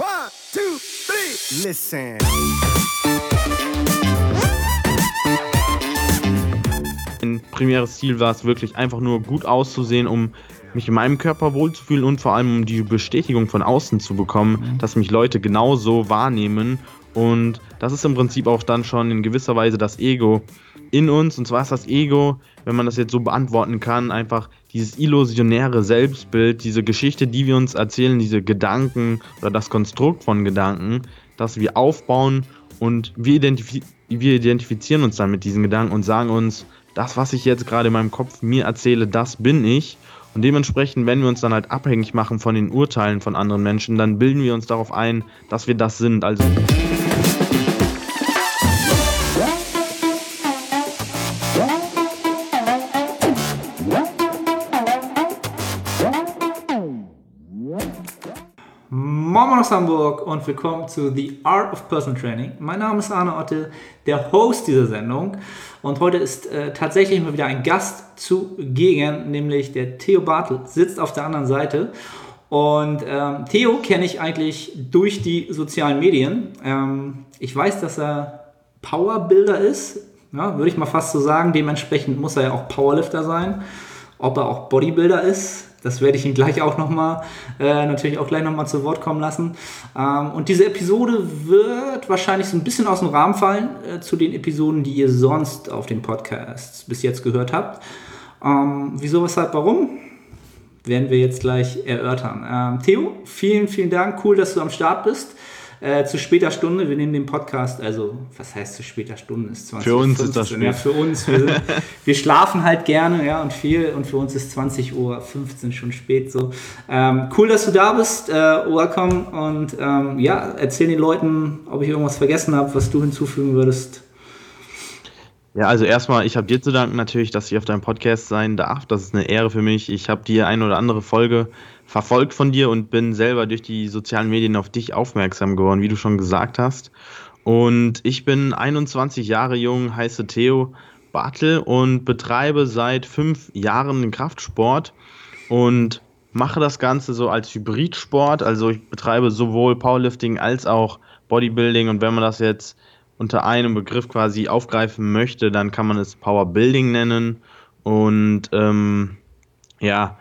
One, two, three. Listen. Mein primäres Ziel war es wirklich einfach nur gut auszusehen, um mich in meinem Körper wohlzufühlen und vor allem um die Bestätigung von außen zu bekommen, dass mich Leute genauso wahrnehmen. Und das ist im Prinzip auch dann schon in gewisser Weise das Ego in uns. Und zwar ist das Ego, wenn man das jetzt so beantworten kann, einfach dieses illusionäre Selbstbild, diese Geschichte, die wir uns erzählen, diese Gedanken oder das Konstrukt von Gedanken, das wir aufbauen und wir, identif wir identifizieren uns dann mit diesen Gedanken und sagen uns, das, was ich jetzt gerade in meinem Kopf mir erzähle, das bin ich. Und dementsprechend, wenn wir uns dann halt abhängig machen von den Urteilen von anderen Menschen, dann bilden wir uns darauf ein, dass wir das sind. Also aus Hamburg und willkommen zu The Art of Personal Training. Mein Name ist Arne Otte, der Host dieser Sendung. Und heute ist äh, tatsächlich mal wieder ein Gast zugegen, nämlich der Theo Bartel, sitzt auf der anderen Seite. Und ähm, Theo kenne ich eigentlich durch die sozialen Medien. Ähm, ich weiß, dass er Powerbuilder ist, ja, würde ich mal fast so sagen. Dementsprechend muss er ja auch Powerlifter sein. Ob er auch Bodybuilder ist, das werde ich ihn gleich auch nochmal, äh, natürlich auch gleich nochmal zu Wort kommen lassen. Ähm, und diese Episode wird wahrscheinlich so ein bisschen aus dem Rahmen fallen äh, zu den Episoden, die ihr sonst auf den Podcasts bis jetzt gehört habt. Ähm, wieso, weshalb, warum? Werden wir jetzt gleich erörtern. Ähm, Theo, vielen, vielen Dank. Cool, dass du am Start bist. Äh, zu später Stunde. Wir nehmen den Podcast, also was heißt zu später Stunde? Ist 20, für uns 15, ist das spät. Ja, für uns. Wir, sind, wir, schlafen halt gerne ja, und viel und für uns ist 20 Uhr 15 schon spät. So. Ähm, cool, dass du da bist. Äh, welcome und ähm, ja, erzähl den Leuten, ob ich irgendwas vergessen habe, was du hinzufügen würdest. Ja, also erstmal, ich habe dir zu danken natürlich, dass ich auf deinem Podcast sein darf. Das ist eine Ehre für mich. Ich habe die eine oder andere Folge verfolgt von dir und bin selber durch die sozialen Medien auf dich aufmerksam geworden, wie du schon gesagt hast. Und ich bin 21 Jahre jung, heiße Theo Bartel und betreibe seit fünf Jahren den Kraftsport und mache das Ganze so als Hybridsport. Also ich betreibe sowohl Powerlifting als auch Bodybuilding und wenn man das jetzt unter einem Begriff quasi aufgreifen möchte, dann kann man es Powerbuilding nennen. Und ähm, ja,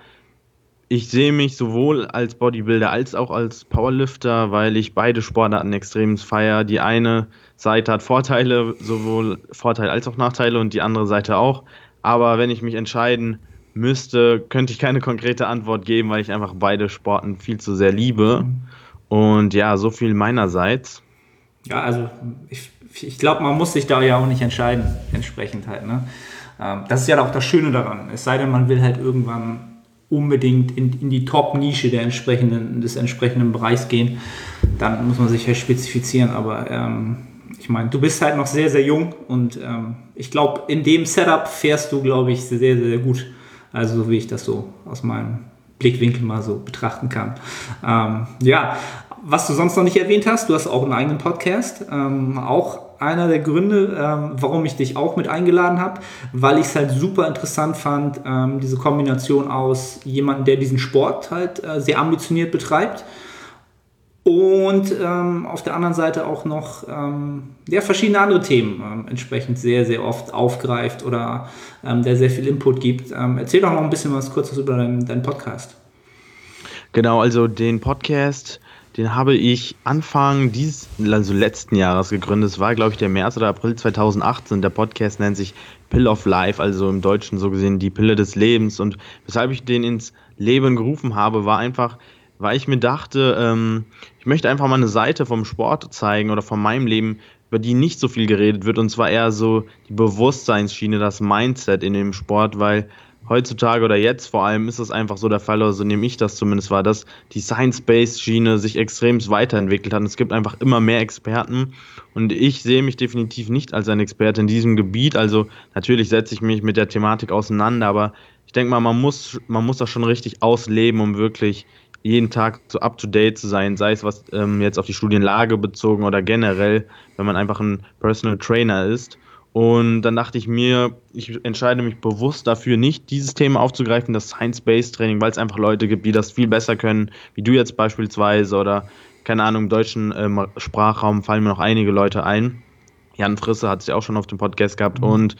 ich sehe mich sowohl als Bodybuilder als auch als Powerlifter, weil ich beide Sportarten extrem feiere. Die eine Seite hat Vorteile, sowohl Vorteile als auch Nachteile und die andere Seite auch. Aber wenn ich mich entscheiden müsste, könnte ich keine konkrete Antwort geben, weil ich einfach beide Sporten viel zu sehr liebe. Und ja, so viel meinerseits. Ja, also ich ich glaube, man muss sich da ja auch nicht entscheiden, entsprechend halt. Ne? Ähm, das ist ja auch das Schöne daran. Es sei denn, man will halt irgendwann unbedingt in, in die Top-Nische entsprechenden, des entsprechenden Bereichs gehen. Dann muss man sich ja spezifizieren. Aber ähm, ich meine, du bist halt noch sehr, sehr jung und ähm, ich glaube, in dem Setup fährst du, glaube ich, sehr, sehr, sehr gut. Also so wie ich das so aus meinem Blickwinkel mal so betrachten kann. Ähm, ja, was du sonst noch nicht erwähnt hast, du hast auch einen eigenen Podcast. Ähm, auch einer der Gründe, ähm, warum ich dich auch mit eingeladen habe, weil ich es halt super interessant fand, ähm, diese Kombination aus jemandem, der diesen Sport halt äh, sehr ambitioniert betreibt und ähm, auf der anderen Seite auch noch ähm, ja, verschiedene andere Themen ähm, entsprechend sehr, sehr oft aufgreift oder ähm, der sehr viel Input gibt. erzähl doch noch ein bisschen was Kurzes über deinen, deinen Podcast. Genau, also den Podcast den habe ich Anfang dieses, also letzten Jahres gegründet. Es war, glaube ich, der März oder April 2018. Der Podcast nennt sich Pill of Life, also im Deutschen so gesehen die Pille des Lebens. Und weshalb ich den ins Leben gerufen habe, war einfach, weil ich mir dachte, ähm, ich möchte einfach mal eine Seite vom Sport zeigen oder von meinem Leben, über die nicht so viel geredet wird. Und zwar eher so die Bewusstseinsschiene, das Mindset in dem Sport, weil heutzutage oder jetzt vor allem ist es einfach so der Fall, also nehme ich das zumindest wahr, dass die Science-Based-Schiene sich extrem weiterentwickelt hat. Es gibt einfach immer mehr Experten und ich sehe mich definitiv nicht als ein Experte in diesem Gebiet. Also natürlich setze ich mich mit der Thematik auseinander, aber ich denke mal, man muss, man muss das schon richtig ausleben, um wirklich jeden Tag so up to date zu sein, sei es was ähm, jetzt auf die Studienlage bezogen oder generell, wenn man einfach ein Personal Trainer ist. Und dann dachte ich mir, ich entscheide mich bewusst dafür, nicht dieses Thema aufzugreifen, das Science-Based Training, weil es einfach Leute gibt, die das viel besser können, wie du jetzt beispielsweise oder keine Ahnung, im deutschen ähm, Sprachraum fallen mir noch einige Leute ein. Jan Frisse hat sich auch schon auf dem Podcast gehabt mhm. und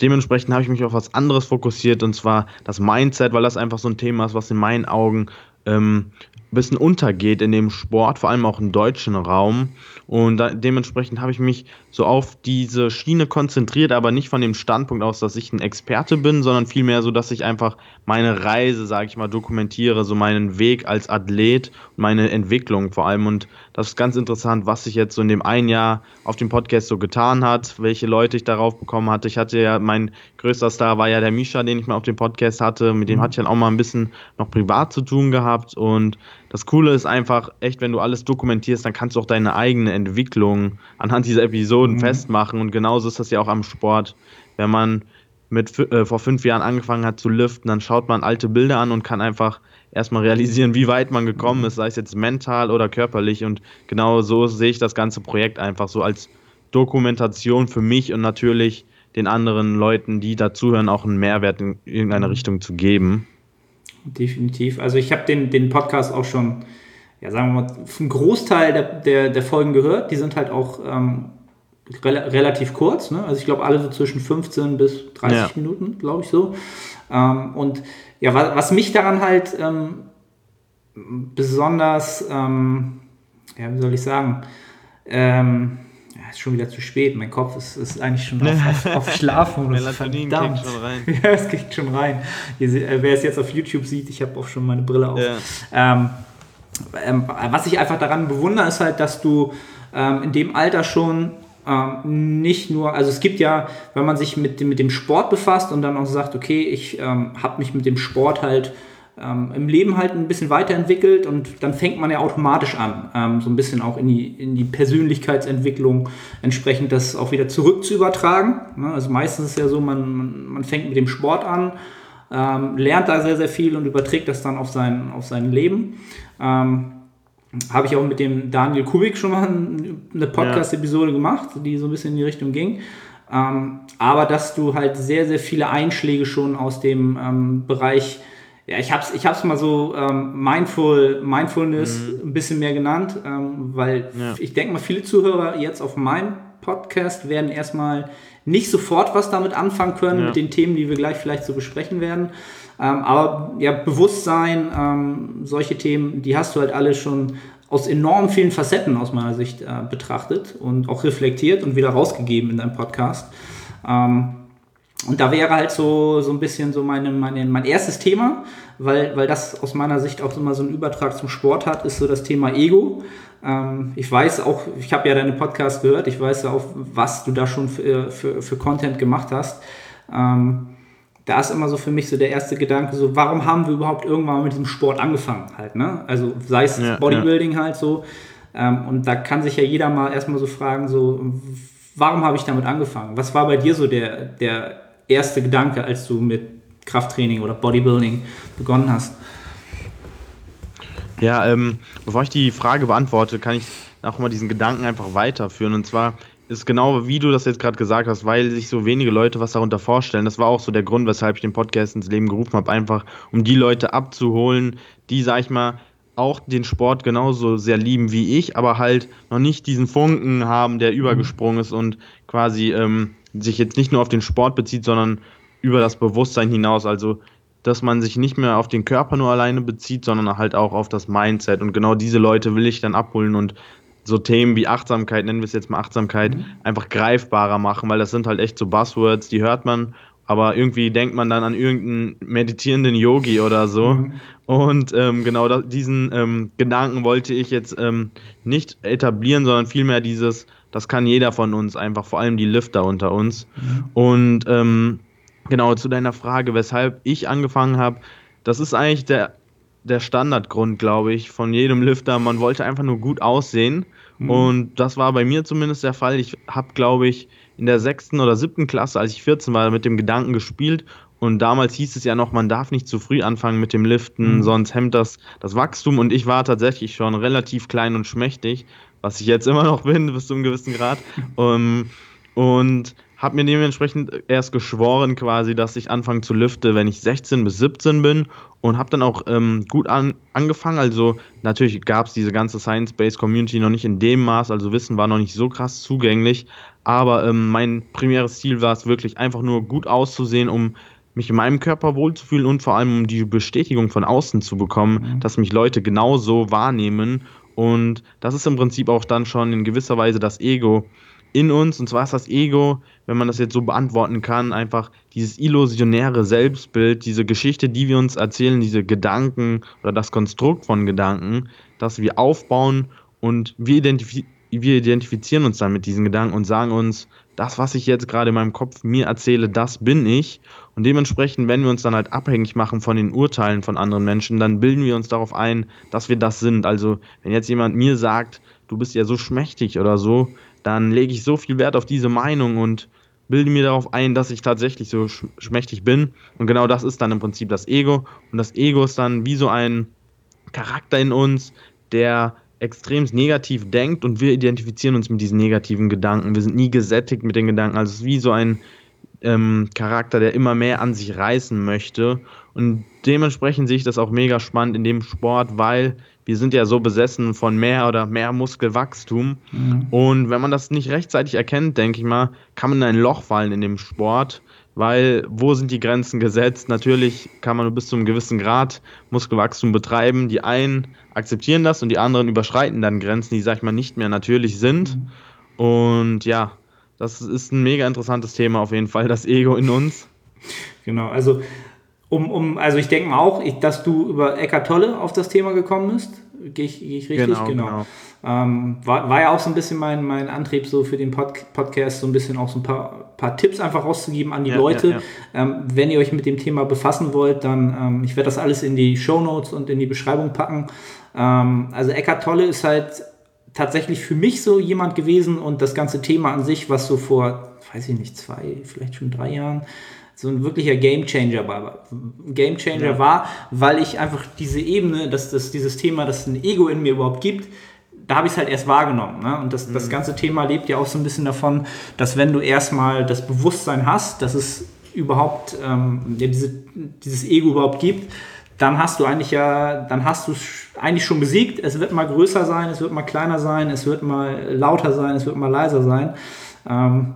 dementsprechend habe ich mich auf was anderes fokussiert und zwar das Mindset, weil das einfach so ein Thema ist, was in meinen Augen ähm, bisschen untergeht in dem Sport, vor allem auch im deutschen Raum. Und da, dementsprechend habe ich mich so auf diese Schiene konzentriert, aber nicht von dem Standpunkt aus, dass ich ein Experte bin, sondern vielmehr so, dass ich einfach meine Reise, sage ich mal, dokumentiere, so meinen Weg als Athlet meine Entwicklung vor allem. Und das ist ganz interessant, was sich jetzt so in dem einen Jahr auf dem Podcast so getan hat, welche Leute ich darauf bekommen hatte. Ich hatte ja, mein größter Star war ja der Misha, den ich mal auf dem Podcast hatte. Mit dem mhm. hatte ich dann auch mal ein bisschen noch privat zu tun gehabt. Und das Coole ist einfach, echt, wenn du alles dokumentierst, dann kannst du auch deine eigene Entwicklung anhand dieser Episoden mhm. festmachen. Und genauso ist das ja auch am Sport. Wenn man mit äh, vor fünf Jahren angefangen hat zu liften, dann schaut man alte Bilder an und kann einfach erstmal realisieren, wie weit man gekommen ist, sei es jetzt mental oder körperlich. Und genau so sehe ich das ganze Projekt einfach so als Dokumentation für mich und natürlich den anderen Leuten, die dazuhören, auch einen Mehrwert in irgendeine mhm. Richtung zu geben. Definitiv. Also ich habe den, den Podcast auch schon, ja sagen wir mal, einen Großteil der, der, der Folgen gehört. Die sind halt auch ähm, re relativ kurz. Ne? Also ich glaube alle so zwischen 15 bis 30 ja. Minuten, glaube ich so. Ähm, und ja, was, was, mich daran halt ähm, besonders, ähm, ja, wie soll ich sagen, ähm, ja, ist schon wieder zu spät. Mein Kopf ist, ist eigentlich schon auf, auf, auf Schlafmodus. Melatonin kickt schon rein. ja, es kickt schon rein. Hier, äh, wer es jetzt auf YouTube sieht, ich habe auch schon meine Brille auf. Ja. Ähm, ähm, was ich einfach daran bewundere, ist halt, dass du ähm, in dem Alter schon ähm, nicht nur, also es gibt ja, wenn man sich mit, mit dem Sport befasst und dann auch sagt, okay, ich ähm, habe mich mit dem Sport halt ähm, im Leben halt ein bisschen weiterentwickelt und dann fängt man ja automatisch an, ähm, so ein bisschen auch in die, in die Persönlichkeitsentwicklung entsprechend das auch wieder zurück zu übertragen. Ne? Also meistens ist es ja so, man, man, man fängt mit dem Sport an, ähm, lernt da sehr, sehr viel und überträgt das dann auf sein, auf sein Leben. Ähm, habe ich auch mit dem Daniel Kubik schon mal eine Podcast-Episode gemacht, die so ein bisschen in die Richtung ging. Ähm, aber dass du halt sehr, sehr viele Einschläge schon aus dem ähm, Bereich, ja, ich habe es ich hab's mal so ähm, Mindful, Mindfulness mhm. ein bisschen mehr genannt, ähm, weil ja. ich denke mal, viele Zuhörer jetzt auf meinem Podcast werden erstmal nicht sofort was damit anfangen können, ja. mit den Themen, die wir gleich vielleicht so besprechen werden. Ähm, aber ja, Bewusstsein, ähm, solche Themen, die hast du halt alle schon aus enorm vielen Facetten aus meiner Sicht äh, betrachtet und auch reflektiert und wieder rausgegeben in deinem Podcast. Ähm, und da wäre halt so, so ein bisschen so meine, meine, mein erstes Thema, weil, weil das aus meiner Sicht auch immer so einen Übertrag zum Sport hat, ist so das Thema Ego. Ähm, ich weiß auch, ich habe ja deine Podcast gehört, ich weiß ja auch, was du da schon für, für, für Content gemacht hast. Ähm, da ist immer so für mich so der erste Gedanke, so warum haben wir überhaupt irgendwann mal mit diesem Sport angefangen halt, ne? Also sei es ja, Bodybuilding ja. halt so. Ähm, und da kann sich ja jeder mal erstmal so fragen, so warum habe ich damit angefangen? Was war bei dir so der, der erste Gedanke, als du mit Krafttraining oder Bodybuilding begonnen hast? Ja, ähm, bevor ich die Frage beantworte, kann ich auch mal diesen Gedanken einfach weiterführen. Und zwar, ist genau wie du das jetzt gerade gesagt hast, weil sich so wenige Leute was darunter vorstellen. Das war auch so der Grund, weshalb ich den Podcast ins Leben gerufen habe, einfach um die Leute abzuholen, die, sag ich mal, auch den Sport genauso sehr lieben wie ich, aber halt noch nicht diesen Funken haben, der übergesprungen ist und quasi ähm, sich jetzt nicht nur auf den Sport bezieht, sondern über das Bewusstsein hinaus. Also, dass man sich nicht mehr auf den Körper nur alleine bezieht, sondern halt auch auf das Mindset. Und genau diese Leute will ich dann abholen und so Themen wie Achtsamkeit, nennen wir es jetzt mal Achtsamkeit, mhm. einfach greifbarer machen, weil das sind halt echt so Buzzwords, die hört man, aber irgendwie denkt man dann an irgendeinen meditierenden Yogi oder so. Mhm. Und ähm, genau da, diesen ähm, Gedanken wollte ich jetzt ähm, nicht etablieren, sondern vielmehr dieses, das kann jeder von uns, einfach vor allem die Lifter unter uns. Mhm. Und ähm, genau zu deiner Frage, weshalb ich angefangen habe, das ist eigentlich der der Standardgrund, glaube ich, von jedem Lifter. Man wollte einfach nur gut aussehen. Mhm. Und das war bei mir zumindest der Fall. Ich habe, glaube ich, in der sechsten oder siebten Klasse, als ich 14 war, mit dem Gedanken gespielt. Und damals hieß es ja noch, man darf nicht zu früh anfangen mit dem Liften, mhm. sonst hemmt das das Wachstum. Und ich war tatsächlich schon relativ klein und schmächtig, was ich jetzt immer noch bin, bis zu einem gewissen Grad. um, und habe mir dementsprechend erst geschworen quasi, dass ich anfange zu lüften, wenn ich 16 bis 17 bin und habe dann auch ähm, gut an, angefangen. Also natürlich gab es diese ganze Science-Based Community noch nicht in dem Maß, also Wissen war noch nicht so krass zugänglich. Aber ähm, mein primäres Ziel war es wirklich einfach nur gut auszusehen, um mich in meinem Körper wohlzufühlen und vor allem um die Bestätigung von außen zu bekommen, mhm. dass mich Leute genauso wahrnehmen. Und das ist im Prinzip auch dann schon in gewisser Weise das Ego, in uns, und zwar ist das Ego, wenn man das jetzt so beantworten kann, einfach dieses illusionäre Selbstbild, diese Geschichte, die wir uns erzählen, diese Gedanken oder das Konstrukt von Gedanken, das wir aufbauen und wir, identif wir identifizieren uns dann mit diesen Gedanken und sagen uns, das, was ich jetzt gerade in meinem Kopf mir erzähle, das bin ich. Und dementsprechend, wenn wir uns dann halt abhängig machen von den Urteilen von anderen Menschen, dann bilden wir uns darauf ein, dass wir das sind. Also, wenn jetzt jemand mir sagt, du bist ja so schmächtig oder so, dann lege ich so viel Wert auf diese Meinung und bilde mir darauf ein, dass ich tatsächlich so schmächtig bin. Und genau das ist dann im Prinzip das Ego. Und das Ego ist dann wie so ein Charakter in uns, der extrem negativ denkt und wir identifizieren uns mit diesen negativen Gedanken. Wir sind nie gesättigt mit den Gedanken. Also es ist wie so ein ähm, Charakter, der immer mehr an sich reißen möchte. Und dementsprechend sehe ich das auch mega spannend in dem Sport, weil wir sind ja so besessen von mehr oder mehr Muskelwachstum. Mhm. Und wenn man das nicht rechtzeitig erkennt, denke ich mal, kann man in ein Loch fallen in dem Sport, weil wo sind die Grenzen gesetzt? Natürlich kann man nur bis zu einem gewissen Grad Muskelwachstum betreiben. Die einen akzeptieren das und die anderen überschreiten dann Grenzen, die, sag ich mal, nicht mehr natürlich sind. Mhm. Und ja, das ist ein mega interessantes Thema auf jeden Fall, das Ego in uns. Genau, also um, um, also ich denke mal auch, ich, dass du über Eckart Tolle auf das Thema gekommen bist. Gehe ich, geh ich richtig? Genau. genau. genau. Ähm, war, war ja auch so ein bisschen mein, mein Antrieb so für den Pod Podcast, so ein bisschen auch so ein paar, paar Tipps einfach rauszugeben an die ja, Leute. Ja, ja. Ähm, wenn ihr euch mit dem Thema befassen wollt, dann, ähm, ich werde das alles in die Show Notes und in die Beschreibung packen. Ähm, also Eckart Tolle ist halt tatsächlich für mich so jemand gewesen und das ganze Thema an sich, was so vor, weiß ich nicht, zwei, vielleicht schon drei Jahren so ein wirklicher Gamechanger war. Gamechanger ja. war, weil ich einfach diese Ebene, dass das dieses Thema, dass es ein Ego in mir überhaupt gibt, da habe ich es halt erst wahrgenommen. Ne? Und das, mhm. das ganze Thema lebt ja auch so ein bisschen davon, dass wenn du erstmal das Bewusstsein hast, dass es überhaupt ähm, ja, diese, dieses Ego überhaupt gibt, dann hast du eigentlich ja, dann hast du es eigentlich schon besiegt. Es wird mal größer sein, es wird mal kleiner sein, es wird mal lauter sein, es wird mal leiser sein. Ähm,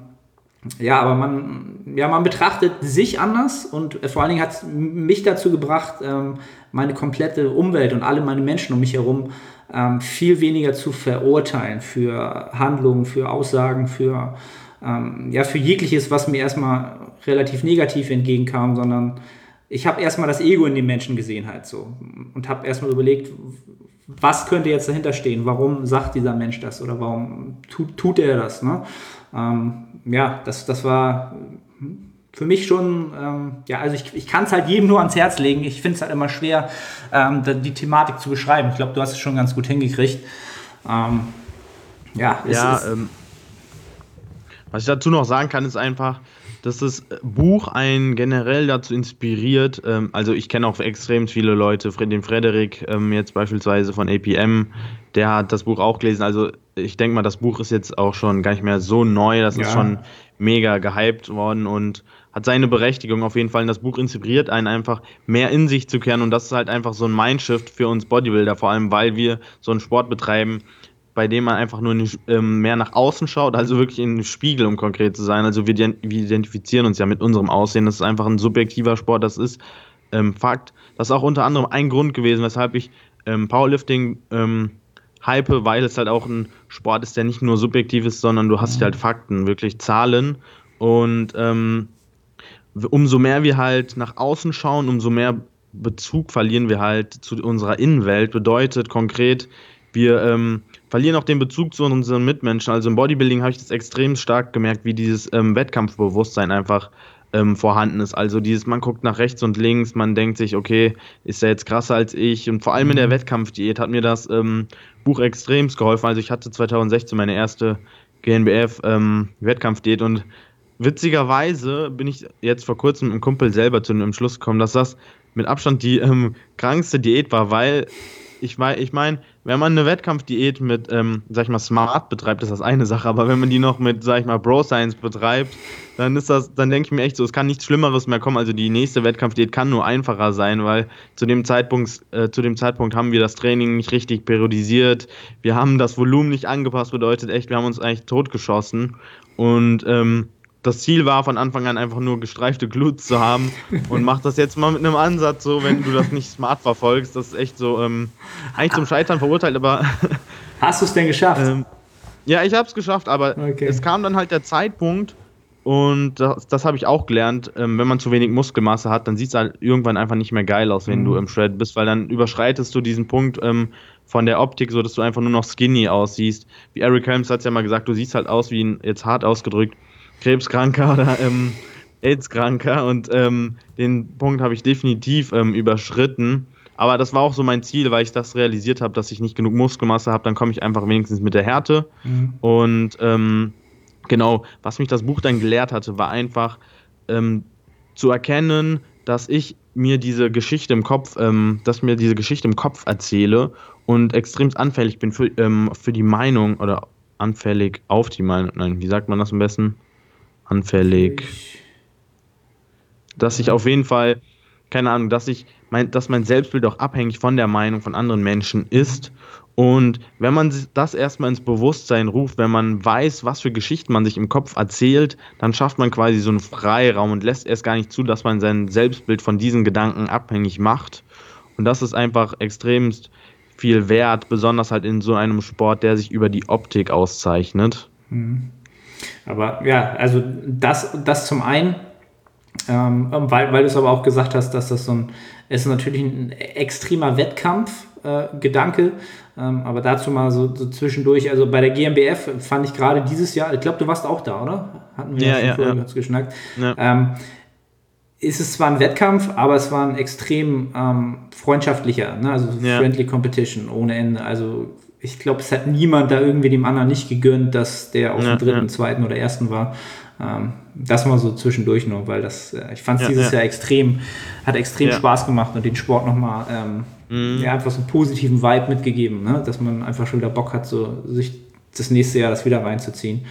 ja, aber man, ja, man betrachtet sich anders und vor allen Dingen hat es mich dazu gebracht, ähm, meine komplette Umwelt und alle meine Menschen um mich herum ähm, viel weniger zu verurteilen für Handlungen, für Aussagen, für, ähm, ja, für jegliches, was mir erstmal relativ negativ entgegenkam, sondern ich habe erstmal das Ego in den Menschen gesehen halt so und habe erstmal überlegt, was könnte jetzt dahinter stehen? Warum sagt dieser Mensch das oder warum tut, tut er das? Ne? Ähm, ja, das, das war für mich schon, ähm, ja, also ich, ich kann es halt jedem nur ans Herz legen. Ich finde es halt immer schwer, ähm, die Thematik zu beschreiben. Ich glaube, du hast es schon ganz gut hingekriegt. Ähm, ja, ja ähm, was ich dazu noch sagen kann, ist einfach, dass das Buch einen generell dazu inspiriert. Ähm, also ich kenne auch extrem viele Leute, den Frederik ähm, jetzt beispielsweise von APM, der hat das Buch auch gelesen. Also ich denke mal, das Buch ist jetzt auch schon gar nicht mehr so neu. Das ja. ist schon mega gehypt worden und hat seine Berechtigung auf jeden Fall. Und das Buch inspiriert einen einfach mehr in sich zu kehren und das ist halt einfach so ein Mindshift für uns Bodybuilder, vor allem weil wir so einen Sport betreiben, bei dem man einfach nur ähm, mehr nach außen schaut, also wirklich in den Spiegel, um konkret zu sein. Also wir, wir identifizieren uns ja mit unserem Aussehen. Das ist einfach ein subjektiver Sport, das ist ähm, Fakt. Das ist auch unter anderem ein Grund gewesen, weshalb ich ähm, Powerlifting ähm, hype, weil es halt auch ein Sport ist, der nicht nur subjektiv ist, sondern du hast halt Fakten, wirklich Zahlen. Und ähm, umso mehr wir halt nach außen schauen, umso mehr Bezug verlieren wir halt zu unserer Innenwelt. Bedeutet konkret, wir ähm, verlieren auch den Bezug zu unseren Mitmenschen. Also im Bodybuilding habe ich das extrem stark gemerkt, wie dieses ähm, Wettkampfbewusstsein einfach ähm, vorhanden ist. Also dieses, man guckt nach rechts und links, man denkt sich, okay, ist er jetzt krasser als ich? Und vor allem in der mhm. Wettkampfdiät hat mir das ähm, Buch extremst geholfen. Also ich hatte 2016 meine erste GNBF ähm, Wettkampfdiät und witzigerweise bin ich jetzt vor kurzem mit einem Kumpel selber zu einem Schluss gekommen, dass das mit Abstand die ähm, krankste Diät war, weil ich, ich meine, wenn man eine Wettkampfdiät mit, ähm, sag ich mal, Smart betreibt, ist das eine Sache, aber wenn man die noch mit, sag ich mal, Bro Science betreibt, dann ist das, dann denke ich mir echt so, es kann nichts Schlimmeres mehr kommen. Also die nächste Wettkampfdiät kann nur einfacher sein, weil zu dem Zeitpunkt, äh, zu dem Zeitpunkt haben wir das Training nicht richtig periodisiert, wir haben das Volumen nicht angepasst, bedeutet echt, wir haben uns eigentlich totgeschossen. Und ähm, das Ziel war von Anfang an einfach nur gestreifte Glutes zu haben und mach das jetzt mal mit einem Ansatz so, wenn du das nicht smart verfolgst. Das ist echt so, ähm, eigentlich zum Scheitern verurteilt, aber. Hast du es denn geschafft? Ähm, ja, ich habe es geschafft, aber okay. es kam dann halt der Zeitpunkt und das, das habe ich auch gelernt, ähm, wenn man zu wenig Muskelmasse hat, dann sieht es halt irgendwann einfach nicht mehr geil aus, wenn mhm. du im Shred bist, weil dann überschreitest du diesen Punkt ähm, von der Optik, so dass du einfach nur noch skinny aussiehst. Wie Eric Helms hat es ja mal gesagt, du siehst halt aus wie ein, jetzt hart ausgedrückt, Krebskranker oder ähm, AIDS-Kranker und ähm, den Punkt habe ich definitiv ähm, überschritten. Aber das war auch so mein Ziel, weil ich das realisiert habe, dass ich nicht genug Muskelmasse habe, dann komme ich einfach wenigstens mit der Härte. Mhm. Und ähm, genau, was mich das Buch dann gelehrt hatte, war einfach ähm, zu erkennen, dass ich mir diese Geschichte im Kopf, ähm, dass mir diese Geschichte im Kopf erzähle und extrem anfällig bin für, ähm, für die Meinung oder anfällig auf die Meinung. Nein, wie sagt man das am besten? Anfällig. Dass ich auf jeden Fall, keine Ahnung, dass ich mein, dass mein Selbstbild auch abhängig von der Meinung von anderen Menschen ist. Und wenn man das erstmal ins Bewusstsein ruft, wenn man weiß, was für Geschichten man sich im Kopf erzählt, dann schafft man quasi so einen Freiraum und lässt erst gar nicht zu, dass man sein Selbstbild von diesen Gedanken abhängig macht. Und das ist einfach extremst viel wert, besonders halt in so einem Sport, der sich über die Optik auszeichnet. Mhm. Aber ja, also das, das zum einen, ähm, weil, weil du es aber auch gesagt hast, dass das so ein, ist natürlich ein extremer Wettkampfgedanke, äh, ähm, aber dazu mal so, so, zwischendurch, also bei der GmbF fand ich gerade dieses Jahr, ich glaube, du warst auch da, oder? Hatten wir ja, ja, vorhin ja. geschnackt. Ja. Ähm, ist es zwar ein Wettkampf, aber es war ein extrem ähm, freundschaftlicher, ne? also ja. friendly competition ohne Ende. Also ich glaube, es hat niemand da irgendwie dem anderen nicht gegönnt, dass der auf ja, dem dritten, ja. zweiten oder ersten war. Ähm, das mal so zwischendurch noch, weil das, äh, ich fand es ja, dieses Jahr extrem, hat extrem Spaß gemacht und den Sport nochmal ähm, mhm. ja, einfach so einen positiven Vibe mitgegeben, ne? dass man einfach schon wieder Bock hat, so sich das nächste Jahr das wieder reinzuziehen.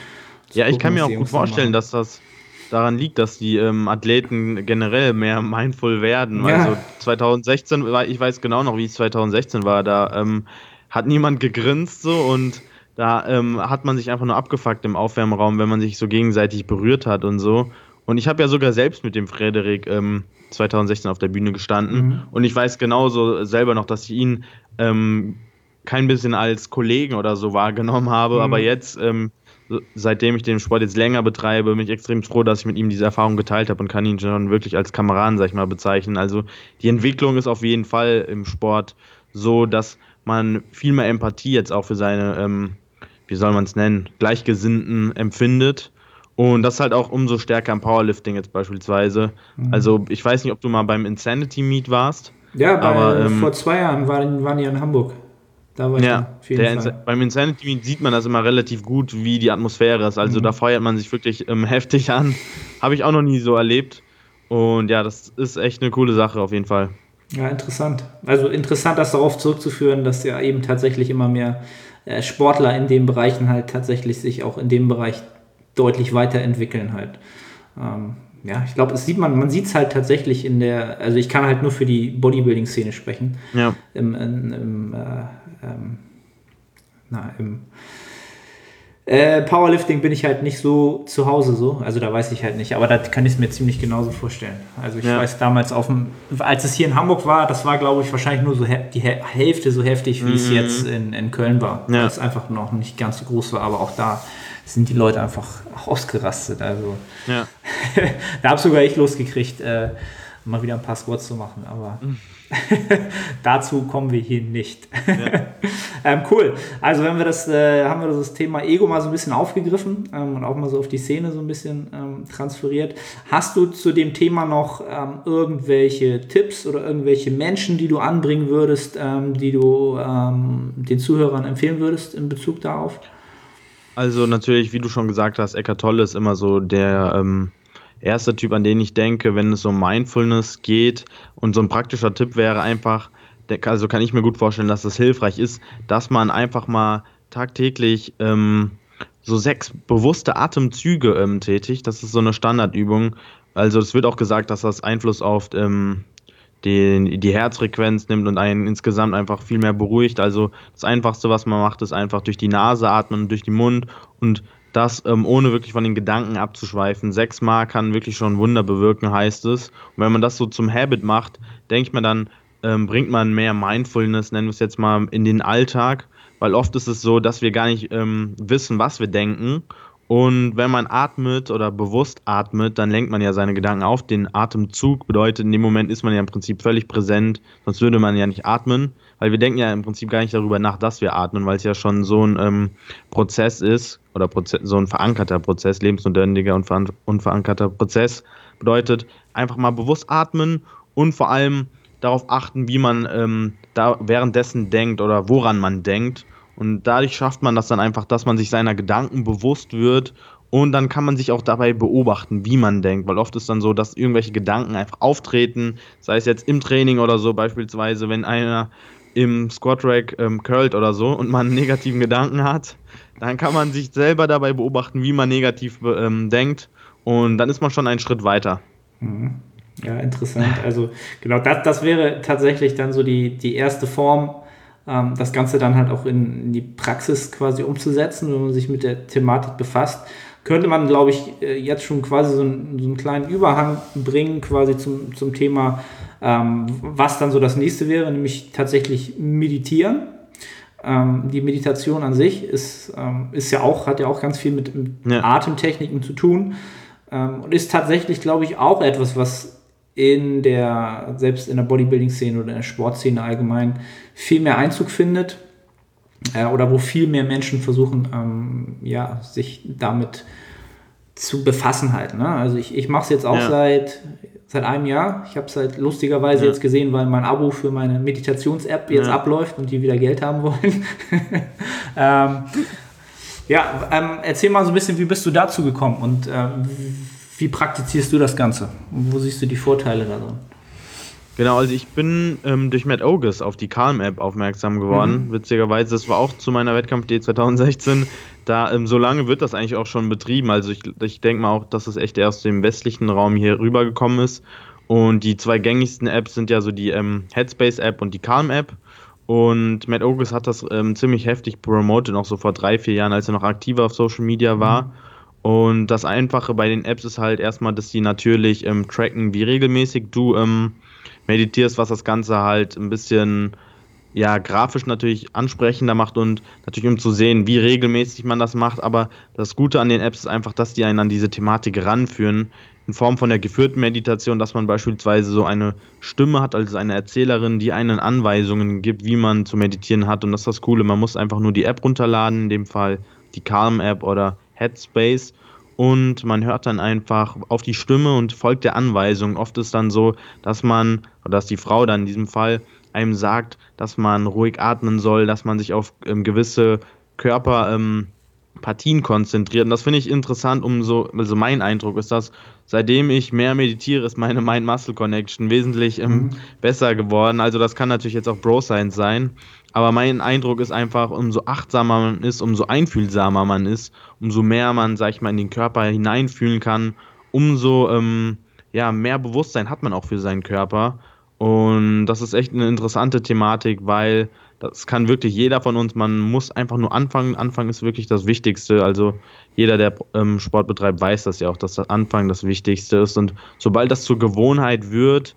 Ja, gucken, ich kann mir auch gut vorstellen, dass das daran liegt, dass die ähm, Athleten generell mehr mindful werden. Ja. Also 2016, ich weiß genau noch, wie es 2016 war, da ähm, hat niemand gegrinst so und da ähm, hat man sich einfach nur abgefuckt im Aufwärmraum, wenn man sich so gegenseitig berührt hat und so. Und ich habe ja sogar selbst mit dem Frederik ähm, 2016 auf der Bühne gestanden mhm. und ich weiß genauso selber noch, dass ich ihn ähm, kein bisschen als Kollegen oder so wahrgenommen habe, mhm. aber jetzt, ähm, seitdem ich den Sport jetzt länger betreibe, bin ich extrem froh, dass ich mit ihm diese Erfahrung geteilt habe und kann ihn schon wirklich als Kameraden, sag ich mal, bezeichnen. Also die Entwicklung ist auf jeden Fall im Sport so, dass man viel mehr Empathie jetzt auch für seine, ähm, wie soll man es nennen, Gleichgesinnten empfindet. Und das halt auch umso stärker im Powerlifting jetzt beispielsweise. Mhm. Also ich weiß nicht, ob du mal beim Insanity Meet warst. Ja, bei, aber, ähm, vor zwei Jahren waren, waren die in Hamburg. Da war ja, ich der, beim Insanity Meet sieht man das immer relativ gut, wie die Atmosphäre ist. Also mhm. da feuert man sich wirklich ähm, heftig an. Habe ich auch noch nie so erlebt. Und ja, das ist echt eine coole Sache auf jeden Fall. Ja, interessant. Also interessant, das darauf zurückzuführen, dass ja eben tatsächlich immer mehr äh, Sportler in den Bereichen halt tatsächlich sich auch in dem Bereich deutlich weiterentwickeln halt. Ähm, ja, ich glaube, es sieht man, man sieht es halt tatsächlich in der, also ich kann halt nur für die Bodybuilding-Szene sprechen. Ja. Im, im, im, äh, ähm, na, im äh, Powerlifting bin ich halt nicht so zu Hause so, also da weiß ich halt nicht, aber da kann ich es mir ziemlich genauso vorstellen. Also ich ja. weiß damals auf dem, als es hier in Hamburg war, das war glaube ich wahrscheinlich nur so die Hälfte so heftig, wie mhm. es jetzt in, in Köln war, ja. es einfach noch nicht ganz so groß war, aber auch da sind die Leute einfach ausgerastet. Also ja. da habe sogar ich losgekriegt, äh, mal wieder ein paar Squats zu machen, aber mhm. Dazu kommen wir hier nicht. Ja. ähm, cool. Also wenn wir das, äh, haben wir das Thema Ego mal so ein bisschen aufgegriffen ähm, und auch mal so auf die Szene so ein bisschen ähm, transferiert. Hast du zu dem Thema noch ähm, irgendwelche Tipps oder irgendwelche Menschen, die du anbringen würdest, ähm, die du ähm, den Zuhörern empfehlen würdest in Bezug darauf? Also natürlich, wie du schon gesagt hast, Eckart Tolle ist immer so der erster Typ, an den ich denke, wenn es um Mindfulness geht. Und so ein praktischer Tipp wäre einfach, also kann ich mir gut vorstellen, dass das hilfreich ist, dass man einfach mal tagtäglich ähm, so sechs bewusste Atemzüge ähm, tätigt. Das ist so eine Standardübung. Also es wird auch gesagt, dass das Einfluss auf ähm, den, die Herzfrequenz nimmt und einen insgesamt einfach viel mehr beruhigt. Also das Einfachste, was man macht, ist einfach durch die Nase atmen und durch den Mund und das ähm, ohne wirklich von den Gedanken abzuschweifen. Sechsmal kann wirklich schon Wunder bewirken, heißt es. Und wenn man das so zum Habit macht, denke ich mir dann, ähm, bringt man mehr Mindfulness, nennen wir es jetzt mal, in den Alltag. Weil oft ist es so, dass wir gar nicht ähm, wissen, was wir denken und wenn man atmet oder bewusst atmet, dann lenkt man ja seine Gedanken auf. Den Atemzug bedeutet, in dem Moment ist man ja im Prinzip völlig präsent, sonst würde man ja nicht atmen, weil wir denken ja im Prinzip gar nicht darüber nach, dass wir atmen, weil es ja schon so ein ähm, Prozess ist oder Proze so ein verankerter Prozess, lebensnotwendiger und ver unverankerter Prozess. Bedeutet, einfach mal bewusst atmen und vor allem darauf achten, wie man ähm, da währenddessen denkt oder woran man denkt und dadurch schafft man das dann einfach, dass man sich seiner Gedanken bewusst wird und dann kann man sich auch dabei beobachten, wie man denkt, weil oft ist dann so, dass irgendwelche Gedanken einfach auftreten, sei es jetzt im Training oder so, beispielsweise, wenn einer im Squat Rack ähm, curlt oder so und man einen negativen Gedanken hat, dann kann man sich selber dabei beobachten, wie man negativ ähm, denkt und dann ist man schon einen Schritt weiter. Mhm. Ja, interessant. Also genau, das, das wäre tatsächlich dann so die, die erste Form, ähm, das Ganze dann halt auch in, in, die Praxis quasi umzusetzen, wenn man sich mit der Thematik befasst, könnte man, glaube ich, äh, jetzt schon quasi so, ein, so einen kleinen Überhang bringen, quasi zum, zum Thema, ähm, was dann so das nächste wäre, nämlich tatsächlich meditieren. Ähm, die Meditation an sich ist, ähm, ist ja auch, hat ja auch ganz viel mit, mit ja. Atemtechniken zu tun ähm, und ist tatsächlich, glaube ich, auch etwas, was in der, selbst in der Bodybuilding-Szene oder in der Sportszene allgemein, viel mehr Einzug findet äh, oder wo viel mehr Menschen versuchen, ähm, ja, sich damit zu befassen halt. Ne? Also ich, ich mache es jetzt auch ja. seit, seit einem Jahr. Ich habe es halt lustigerweise ja. jetzt gesehen, weil mein Abo für meine Meditations-App jetzt ja. abläuft und die wieder Geld haben wollen. ähm, ja, ähm, erzähl mal so ein bisschen, wie bist du dazu gekommen und ähm, wie praktizierst du das Ganze? Und wo siehst du die Vorteile darin? Genau, also ich bin ähm, durch Matt Ogus auf die Calm-App aufmerksam geworden. Mhm. Witzigerweise, das war auch zu meiner Wettkampf-D 2016. Da, ähm, so lange wird das eigentlich auch schon betrieben. Also ich, ich denke mal auch, dass es echt erst aus dem westlichen Raum hier rübergekommen ist. Und die zwei gängigsten Apps sind ja so die ähm, Headspace-App und die Calm-App. Und Matt Ogus hat das ähm, ziemlich heftig promotet, noch so vor drei, vier Jahren, als er noch aktiver auf Social Media war. Mhm. Und das Einfache bei den Apps ist halt erstmal, dass die natürlich ähm, tracken, wie regelmäßig du ähm, meditierst, was das Ganze halt ein bisschen ja, grafisch natürlich ansprechender macht und natürlich um zu sehen, wie regelmäßig man das macht. Aber das Gute an den Apps ist einfach, dass die einen an diese Thematik ranführen, in Form von der geführten Meditation, dass man beispielsweise so eine Stimme hat, also eine Erzählerin, die einen Anweisungen gibt, wie man zu meditieren hat. Und das ist das Coole, man muss einfach nur die App runterladen, in dem Fall die Calm-App oder Headspace und man hört dann einfach auf die Stimme und folgt der Anweisung. Oft ist dann so, dass man, oder dass die Frau dann in diesem Fall einem sagt, dass man ruhig atmen soll, dass man sich auf ähm, gewisse Körperpartien ähm, konzentriert. Und das finde ich interessant, um so, also mein Eindruck ist, dass seitdem ich mehr meditiere, ist meine Mind-Muscle-Connection wesentlich ähm, mhm. besser geworden. Also das kann natürlich jetzt auch Bro-Science sein. Aber mein Eindruck ist einfach, umso achtsamer man ist, umso einfühlsamer man ist, umso mehr man, sag ich mal, in den Körper hineinfühlen kann, umso ähm, ja, mehr Bewusstsein hat man auch für seinen Körper. Und das ist echt eine interessante Thematik, weil das kann wirklich jeder von uns, man muss einfach nur anfangen. Anfangen ist wirklich das Wichtigste. Also jeder, der ähm, Sport betreibt, weiß das ja auch, dass das Anfangen das Wichtigste ist. Und sobald das zur Gewohnheit wird,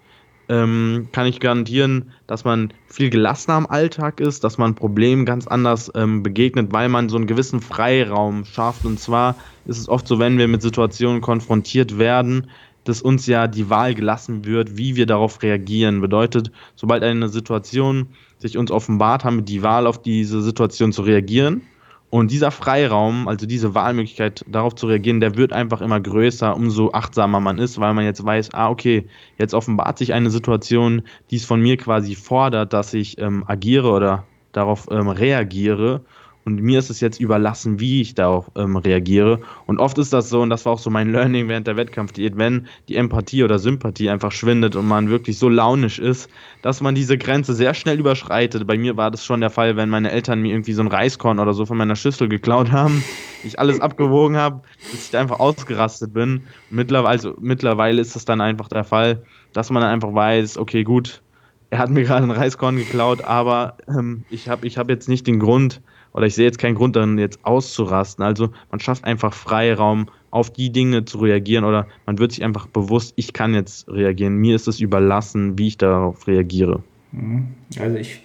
ähm, kann ich garantieren, dass man viel gelassener am Alltag ist, dass man Problemen ganz anders ähm, begegnet, weil man so einen gewissen Freiraum schafft. Und zwar ist es oft so, wenn wir mit Situationen konfrontiert werden, dass uns ja die Wahl gelassen wird, wie wir darauf reagieren. Bedeutet, sobald eine Situation sich uns offenbart, haben wir die Wahl, auf diese Situation zu reagieren und dieser Freiraum, also diese Wahlmöglichkeit, darauf zu reagieren, der wird einfach immer größer, umso achtsamer man ist, weil man jetzt weiß, ah, okay, jetzt offenbart sich eine Situation, die es von mir quasi fordert, dass ich ähm, agiere oder darauf ähm, reagiere. Und mir ist es jetzt überlassen, wie ich darauf ähm, reagiere. Und oft ist das so, und das war auch so mein Learning während der Wettkampfdiät, wenn die Empathie oder Sympathie einfach schwindet und man wirklich so launisch ist, dass man diese Grenze sehr schnell überschreitet. Bei mir war das schon der Fall, wenn meine Eltern mir irgendwie so ein Reiskorn oder so von meiner Schüssel geklaut haben, ich alles abgewogen habe, dass ich da einfach ausgerastet bin. Mittlerweile, also mittlerweile ist es dann einfach der Fall, dass man dann einfach weiß, okay, gut, er hat mir gerade ein Reiskorn geklaut, aber ähm, ich habe ich hab jetzt nicht den Grund oder ich sehe jetzt keinen Grund darin, jetzt auszurasten. Also man schafft einfach Freiraum, auf die Dinge zu reagieren oder man wird sich einfach bewusst, ich kann jetzt reagieren. Mir ist es überlassen, wie ich darauf reagiere. Mhm. Also ich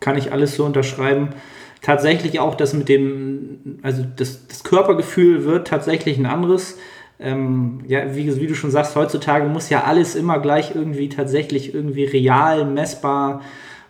kann ich alles so unterschreiben. Tatsächlich auch das mit dem, also das, das Körpergefühl wird tatsächlich ein anderes ähm, ja, wie, wie, du schon sagst, heutzutage muss ja alles immer gleich irgendwie tatsächlich irgendwie real, messbar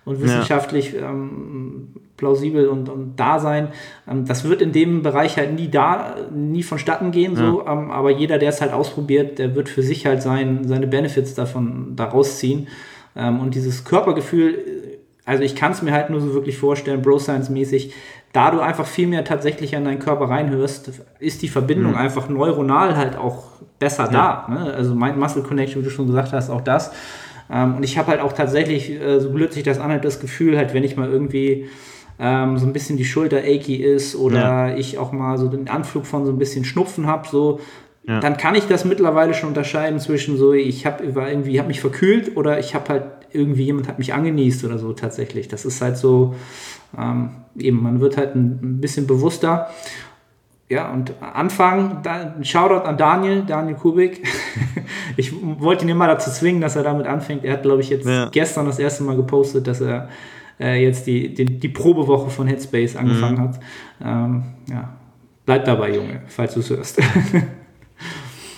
und wissenschaftlich ja. ähm, plausibel und, und da sein. Ähm, das wird in dem Bereich halt nie da, nie vonstatten gehen, ja. so, ähm, aber jeder, der es halt ausprobiert, der wird für sich halt sein, seine Benefits davon daraus ziehen. Ähm, und dieses Körpergefühl, also ich kann es mir halt nur so wirklich vorstellen, Bro Science-mäßig, da du einfach viel mehr tatsächlich an deinen Körper reinhörst, ist die Verbindung mhm. einfach neuronal halt auch besser ja. da. Ne? Also mein Muscle Connection, wie du schon gesagt hast, auch das. Und ich habe halt auch tatsächlich, äh, so blöd sich das anhört, das Gefühl, halt, wenn ich mal irgendwie ähm, so ein bisschen die Schulter achy ist oder ja. ich auch mal so den Anflug von so ein bisschen Schnupfen habe, so, ja. dann kann ich das mittlerweile schon unterscheiden zwischen so, ich habe irgendwie, habe mich verkühlt oder ich habe halt irgendwie jemand hat mich angenießt oder so tatsächlich. Das ist halt so, ähm, eben, man wird halt ein, ein, bisschen bewusster. Ja, und anfangen, da, ein Shoutout an Daniel, Daniel Kubik. ich wollte ihn immer dazu zwingen, dass er damit anfängt. Er hat, glaube ich, jetzt ja. gestern das erste Mal gepostet, dass er äh, jetzt die, die, die, Probewoche von Headspace angefangen mhm. hat. Ähm, ja, bleib dabei, Junge, falls du es hörst.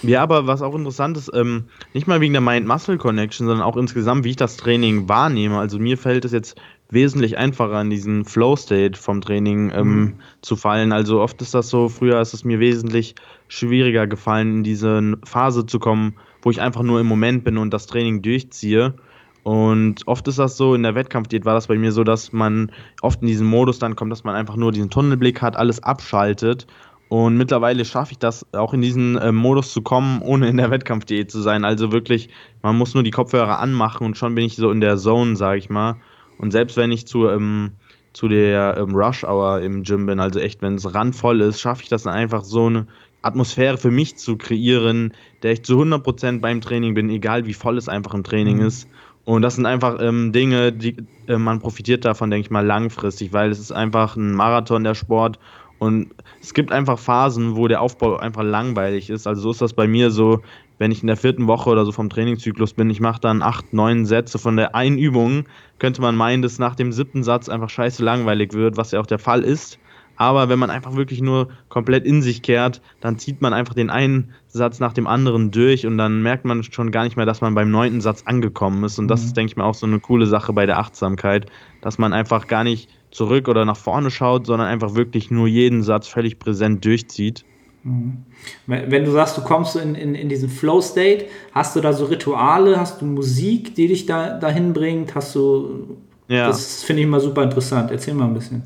Ja, aber was auch interessant ist, ähm, nicht mal wegen der Mind-Muscle-Connection, sondern auch insgesamt, wie ich das Training wahrnehme. Also mir fällt es jetzt wesentlich einfacher, in diesen Flow-State vom Training ähm, mhm. zu fallen. Also oft ist das so, früher ist es mir wesentlich schwieriger gefallen, in diese Phase zu kommen, wo ich einfach nur im Moment bin und das Training durchziehe. Und oft ist das so, in der Wettkampfdiät war das bei mir so, dass man oft in diesen Modus dann kommt, dass man einfach nur diesen Tunnelblick hat, alles abschaltet und mittlerweile schaffe ich das, auch in diesen äh, Modus zu kommen, ohne in der Wettkampfdiät zu sein. Also wirklich, man muss nur die Kopfhörer anmachen und schon bin ich so in der Zone, sage ich mal. Und selbst wenn ich zu, ähm, zu der ähm, Rush Hour im Gym bin, also echt, wenn es randvoll ist, schaffe ich das dann einfach so eine Atmosphäre für mich zu kreieren, der ich zu 100% beim Training bin, egal wie voll es einfach im Training mhm. ist. Und das sind einfach ähm, Dinge, die äh, man profitiert davon, denke ich mal, langfristig, weil es ist einfach ein Marathon der Sport und es gibt einfach Phasen, wo der Aufbau einfach langweilig ist. Also so ist das bei mir so, wenn ich in der vierten Woche oder so vom Trainingszyklus bin, ich mache dann acht, neun Sätze von der einen Übung, könnte man meinen, dass nach dem siebten Satz einfach scheiße langweilig wird, was ja auch der Fall ist. Aber wenn man einfach wirklich nur komplett in sich kehrt, dann zieht man einfach den einen Satz nach dem anderen durch und dann merkt man schon gar nicht mehr, dass man beim neunten Satz angekommen ist. Und das mhm. ist, denke ich mal, auch so eine coole Sache bei der Achtsamkeit, dass man einfach gar nicht zurück oder nach vorne schaut, sondern einfach wirklich nur jeden Satz völlig präsent durchzieht. Mhm. Wenn du sagst, du kommst in, in, in diesen Flow-State, hast du da so Rituale, hast du Musik, die dich da dahin bringt? Hast du. Ja. Das finde ich immer super interessant. Erzähl mal ein bisschen.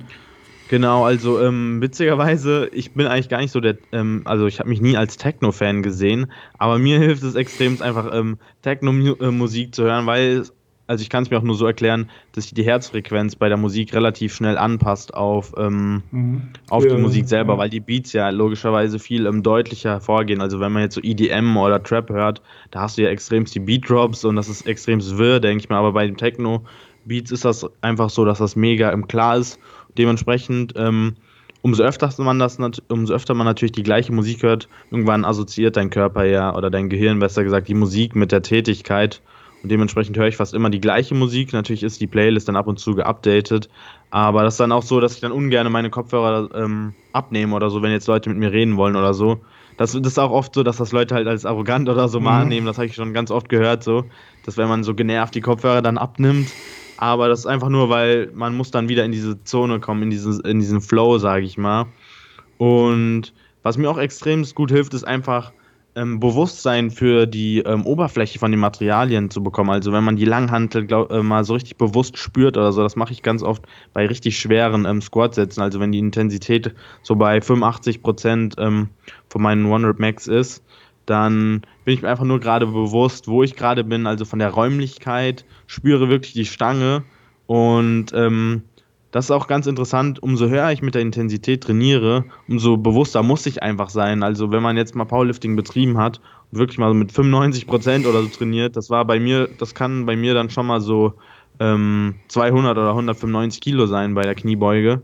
Genau, also ähm, witzigerweise, ich bin eigentlich gar nicht so der, ähm, also ich habe mich nie als Techno-Fan gesehen, aber mir hilft es extrem einfach ähm, Techno-Musik zu hören, weil also ich kann es mir auch nur so erklären, dass sich die Herzfrequenz bei der Musik relativ schnell anpasst auf, ähm, mhm. auf ja, die Musik selber, ja. weil die Beats ja logischerweise viel ähm, deutlicher hervorgehen. Also wenn man jetzt so EDM oder Trap hört, da hast du ja extremst die Beat-Drops und das ist extremst wirr, denke ich mal. Aber bei den Techno-Beats ist das einfach so, dass das mega im Klar ist. Dementsprechend, ähm, umso öfter man das, umso öfter man natürlich die gleiche Musik hört, irgendwann assoziiert dein Körper ja oder dein Gehirn besser gesagt die Musik mit der Tätigkeit und dementsprechend höre ich fast immer die gleiche Musik. Natürlich ist die Playlist dann ab und zu geupdatet. Aber das ist dann auch so, dass ich dann ungern meine Kopfhörer ähm, abnehme oder so, wenn jetzt Leute mit mir reden wollen oder so. Das, das, ist auch oft so, dass das Leute halt als arrogant oder so mhm. mal annehmen. Das habe ich schon ganz oft gehört, so, dass wenn man so genervt die Kopfhörer dann abnimmt. Aber das ist einfach nur, weil man muss dann wieder in diese Zone kommen, in, diese, in diesen Flow, sage ich mal. Und was mir auch extrem gut hilft, ist einfach ähm, Bewusstsein für die ähm, Oberfläche von den Materialien zu bekommen. Also wenn man die Langhantel glaub, äh, mal so richtig bewusst spürt oder so, das mache ich ganz oft bei richtig schweren ähm, Squat-Sätzen. Also wenn die Intensität so bei 85 Prozent ähm, von meinen One-Rep Max ist, dann bin ich mir einfach nur gerade bewusst, wo ich gerade bin, also von der Räumlichkeit, spüre wirklich die Stange und ähm, das ist auch ganz interessant, umso höher ich mit der Intensität trainiere, umso bewusster muss ich einfach sein. Also wenn man jetzt mal Powerlifting betrieben hat und wirklich mal mit 95 Prozent oder so trainiert, das war bei mir, das kann bei mir dann schon mal so ähm, 200 oder 195 Kilo sein bei der Kniebeuge.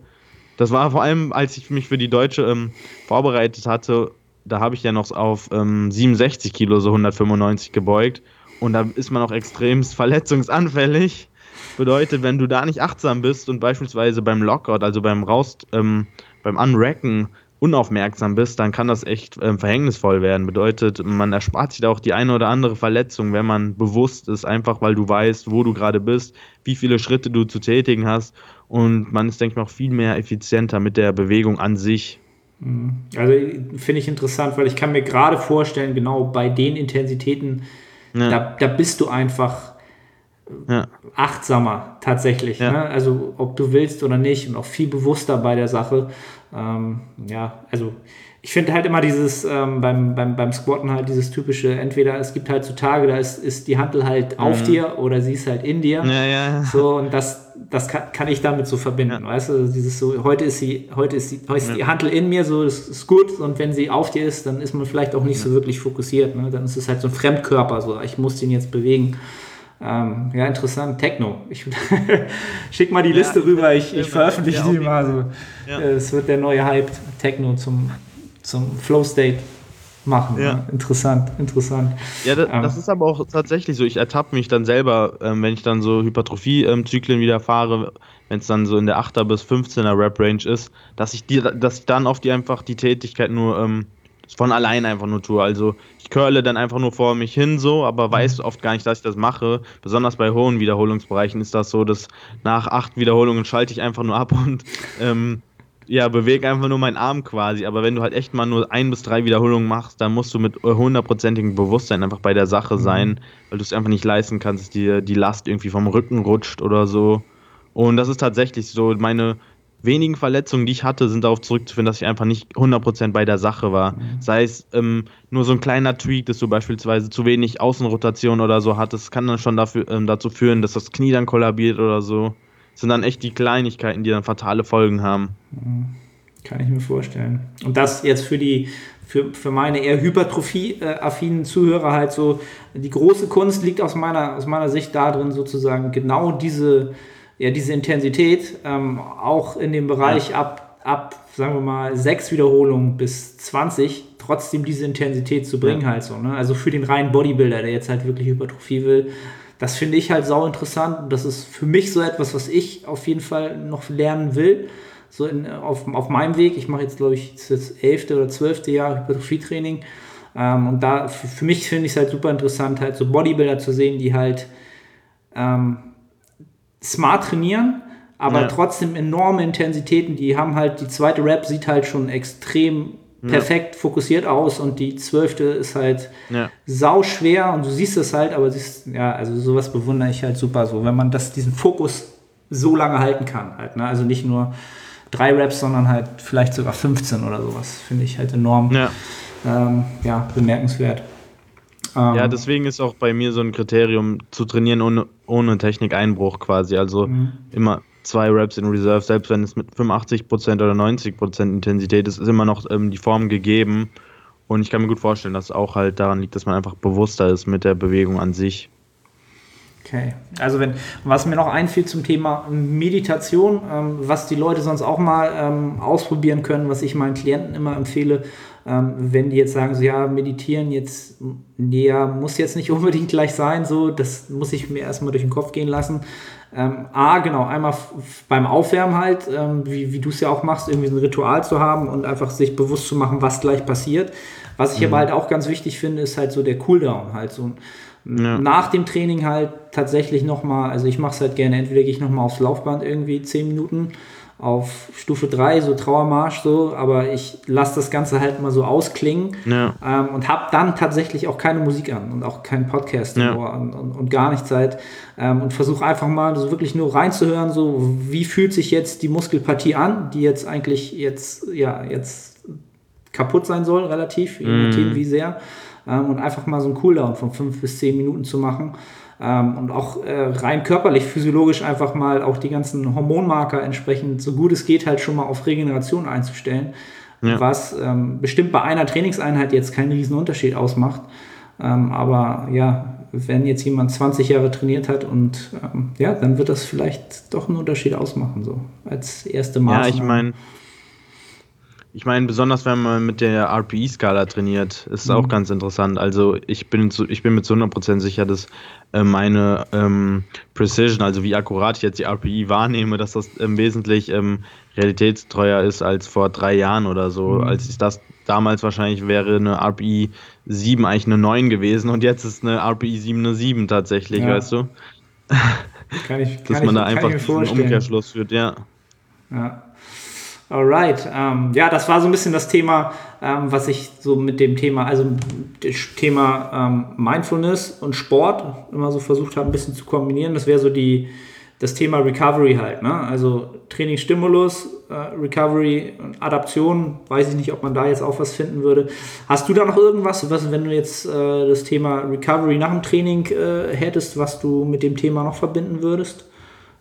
Das war vor allem, als ich mich für die Deutsche ähm, vorbereitet hatte, da habe ich ja noch auf ähm, 67 Kilo, so 195 gebeugt. Und da ist man auch extremst verletzungsanfällig. Bedeutet, wenn du da nicht achtsam bist und beispielsweise beim Lockout, also beim Raus, ähm, beim Unracken unaufmerksam bist, dann kann das echt ähm, verhängnisvoll werden. Bedeutet, man erspart sich da auch die eine oder andere Verletzung, wenn man bewusst ist, einfach weil du weißt, wo du gerade bist, wie viele Schritte du zu tätigen hast und man ist, denke ich mal, auch viel mehr effizienter mit der Bewegung an sich. Mhm. Also finde ich interessant, weil ich kann mir gerade vorstellen, genau bei den Intensitäten, ja. da, da bist du einfach ja. achtsamer tatsächlich. Ja. Ne? Also ob du willst oder nicht und auch viel bewusster bei der Sache. Ähm, ja, also ich finde halt immer dieses ähm, beim, beim, beim Squatten halt dieses typische, entweder es gibt halt so Tage, da ist, ist die Handel halt mhm. auf dir oder sie ist halt in dir. Ja, ja. So, und das, das kann, kann ich damit so verbinden, ja. weißt du? Also dieses so, heute ist sie, heute ist, sie, heute ist die Handel in mir, so das ist gut, und wenn sie auf dir ist, dann ist man vielleicht auch nicht so wirklich fokussiert. Ne? Dann ist es halt so ein Fremdkörper, so ich muss den jetzt bewegen. Ähm, ja, interessant. Techno. Ich schick mal die ja, Liste rüber, ich, ich veröffentliche die mal. So. Ja. Es wird der neue Hype Techno zum, zum Flow State machen. Ja. Ne? Interessant, interessant. Ja, das, ähm, das, ist aber auch tatsächlich so. Ich ertappe mich dann selber, ähm, wenn ich dann so Hypertrophie-Zyklen wieder fahre, wenn es dann so in der 8er bis 15er Rap-Range ist, dass ich, die, dass ich dann auf die einfach die Tätigkeit nur ähm, von allein einfach nur tue. Also ich curle dann einfach nur vor mich hin so, aber mhm. weiß oft gar nicht, dass ich das mache. Besonders bei hohen Wiederholungsbereichen ist das so, dass nach acht Wiederholungen schalte ich einfach nur ab und ähm, ja, bewege einfach nur meinen Arm quasi. Aber wenn du halt echt mal nur ein bis drei Wiederholungen machst, dann musst du mit hundertprozentigem Bewusstsein einfach bei der Sache mhm. sein, weil du es einfach nicht leisten kannst, dass dir die Last irgendwie vom Rücken rutscht oder so. Und das ist tatsächlich so. Meine wenigen Verletzungen, die ich hatte, sind darauf zurückzuführen, dass ich einfach nicht 100% bei der Sache war. Mhm. Sei es ähm, nur so ein kleiner Tweak, dass du beispielsweise zu wenig Außenrotation oder so hattest, kann dann schon dafür, ähm, dazu führen, dass das Knie dann kollabiert oder so. Das sind dann echt die Kleinigkeiten, die dann fatale Folgen haben. Mhm. Kann ich mir vorstellen. Und das jetzt für die für, für meine eher hypertrophie-affinen Zuhörer halt so, die große Kunst liegt aus meiner, aus meiner Sicht darin, sozusagen genau diese ja, diese Intensität ähm, auch in dem Bereich ja. ab, ab, sagen wir mal, sechs Wiederholungen bis 20 trotzdem diese Intensität zu bringen ja. halt so. Ne? Also für den reinen Bodybuilder, der jetzt halt wirklich Hypertrophie will, das finde ich halt sau interessant. Das ist für mich so etwas, was ich auf jeden Fall noch lernen will. So in, auf, auf meinem Weg. Ich mache jetzt, glaube ich, das elfte oder zwölfte Jahr Hypertrophie-Training. Ähm, und da für, für mich finde ich es halt super interessant, halt so Bodybuilder zu sehen, die halt ähm, smart trainieren, aber ja. trotzdem enorme Intensitäten. Die haben halt, die zweite Rap sieht halt schon extrem perfekt ja. fokussiert aus und die zwölfte ist halt ja. sau schwer und du siehst es halt, aber siehst, ja, also sowas bewundere ich halt super so, wenn man das, diesen Fokus so lange halten kann halt, ne? also nicht nur drei Raps, sondern halt vielleicht sogar 15 oder sowas, finde ich halt enorm, ja, ähm, ja bemerkenswert. Ähm, ja, deswegen ist auch bei mir so ein Kriterium zu trainieren ohne, ohne Technikeinbruch quasi. Also mhm. immer zwei Reps in Reserve, selbst wenn es mit 85% oder 90% Intensität ist, ist immer noch ähm, die Form gegeben. Und ich kann mir gut vorstellen, dass es auch halt daran liegt, dass man einfach bewusster ist mit der Bewegung an sich. Okay, also wenn, was mir noch einfiel zum Thema Meditation, ähm, was die Leute sonst auch mal ähm, ausprobieren können, was ich meinen Klienten immer empfehle, ähm, wenn die jetzt sagen, so ja, meditieren jetzt, ja, muss jetzt nicht unbedingt gleich sein, so, das muss ich mir erstmal durch den Kopf gehen lassen. Ähm, A, genau, einmal beim Aufwärmen halt, ähm, wie, wie du es ja auch machst, irgendwie so ein Ritual zu haben und einfach sich bewusst zu machen, was gleich passiert. Was ich mhm. aber halt auch ganz wichtig finde, ist halt so der Cooldown, halt so ja. nach dem Training halt tatsächlich nochmal, also ich mache es halt gerne, entweder gehe ich nochmal aufs Laufband irgendwie 10 Minuten auf Stufe 3, so Trauermarsch, so, aber ich lasse das Ganze halt mal so ausklingen Ja. ähm, und habe dann tatsächlich auch keine Musik an und auch keinen Podcast Ja. Und, und, und gar nichts halt ähm, und versuche einfach mal so wirklich nur reinzuhören, so wie fühlt sich jetzt die Muskelpartie an, die jetzt eigentlich jetzt, ja, jetzt kaputt sein soll, relativ, je nachdem wie sehr. Ähm, und einfach mal so einen Cooldown von fünf bis zehn Minuten zu machen. Ähm, und auch äh, rein körperlich, physiologisch einfach mal auch die ganzen Hormonmarker entsprechend, so gut es geht, halt schon mal auf Regeneration einzustellen. Ja. Was ähm, bestimmt bei einer Trainingseinheit jetzt keinen riesen Unterschied ausmacht. Ähm, aber ja, wenn jetzt jemand 20 Jahre trainiert hat und ähm, ja, dann wird das vielleicht doch einen Unterschied ausmachen, so als erste Maßnahme. Ja, ich meine, ich meine, besonders wenn man mit der RPE-Skala trainiert, ist es auch ganz interessant. Also ich bin, zu, ich bin mir zu 100% sicher, dass äh, meine ähm, Precision, also wie akkurat ich jetzt die RPE wahrnehme, dass das ähm, wesentlich ähm, realitätstreuer ist als vor drei Jahren oder so. Als ich das damals wahrscheinlich wäre eine RPE 7 eigentlich eine 9 gewesen und jetzt ist eine RPE 7 eine 7 tatsächlich, Ja. weißt du? kann ich, Dass kann man ich, da einfach vorstellen. Umkehrschluss führt, ja. Ja. Alright. Ähm, ja, das war so ein bisschen das Thema, ähm, was ich so mit dem Thema, also das Thema ähm, Mindfulness und Sport immer so versucht habe, ein bisschen zu kombinieren. Das wäre so die, das Thema Recovery halt. Ne? Also Trainingsstimulus, äh, Recovery und Adaption. Weiß ich nicht, ob man da jetzt auch was finden würde. Hast du da noch irgendwas, was, wenn du jetzt äh, das Thema Recovery nach dem Training äh, hättest, was du mit dem Thema noch verbinden würdest?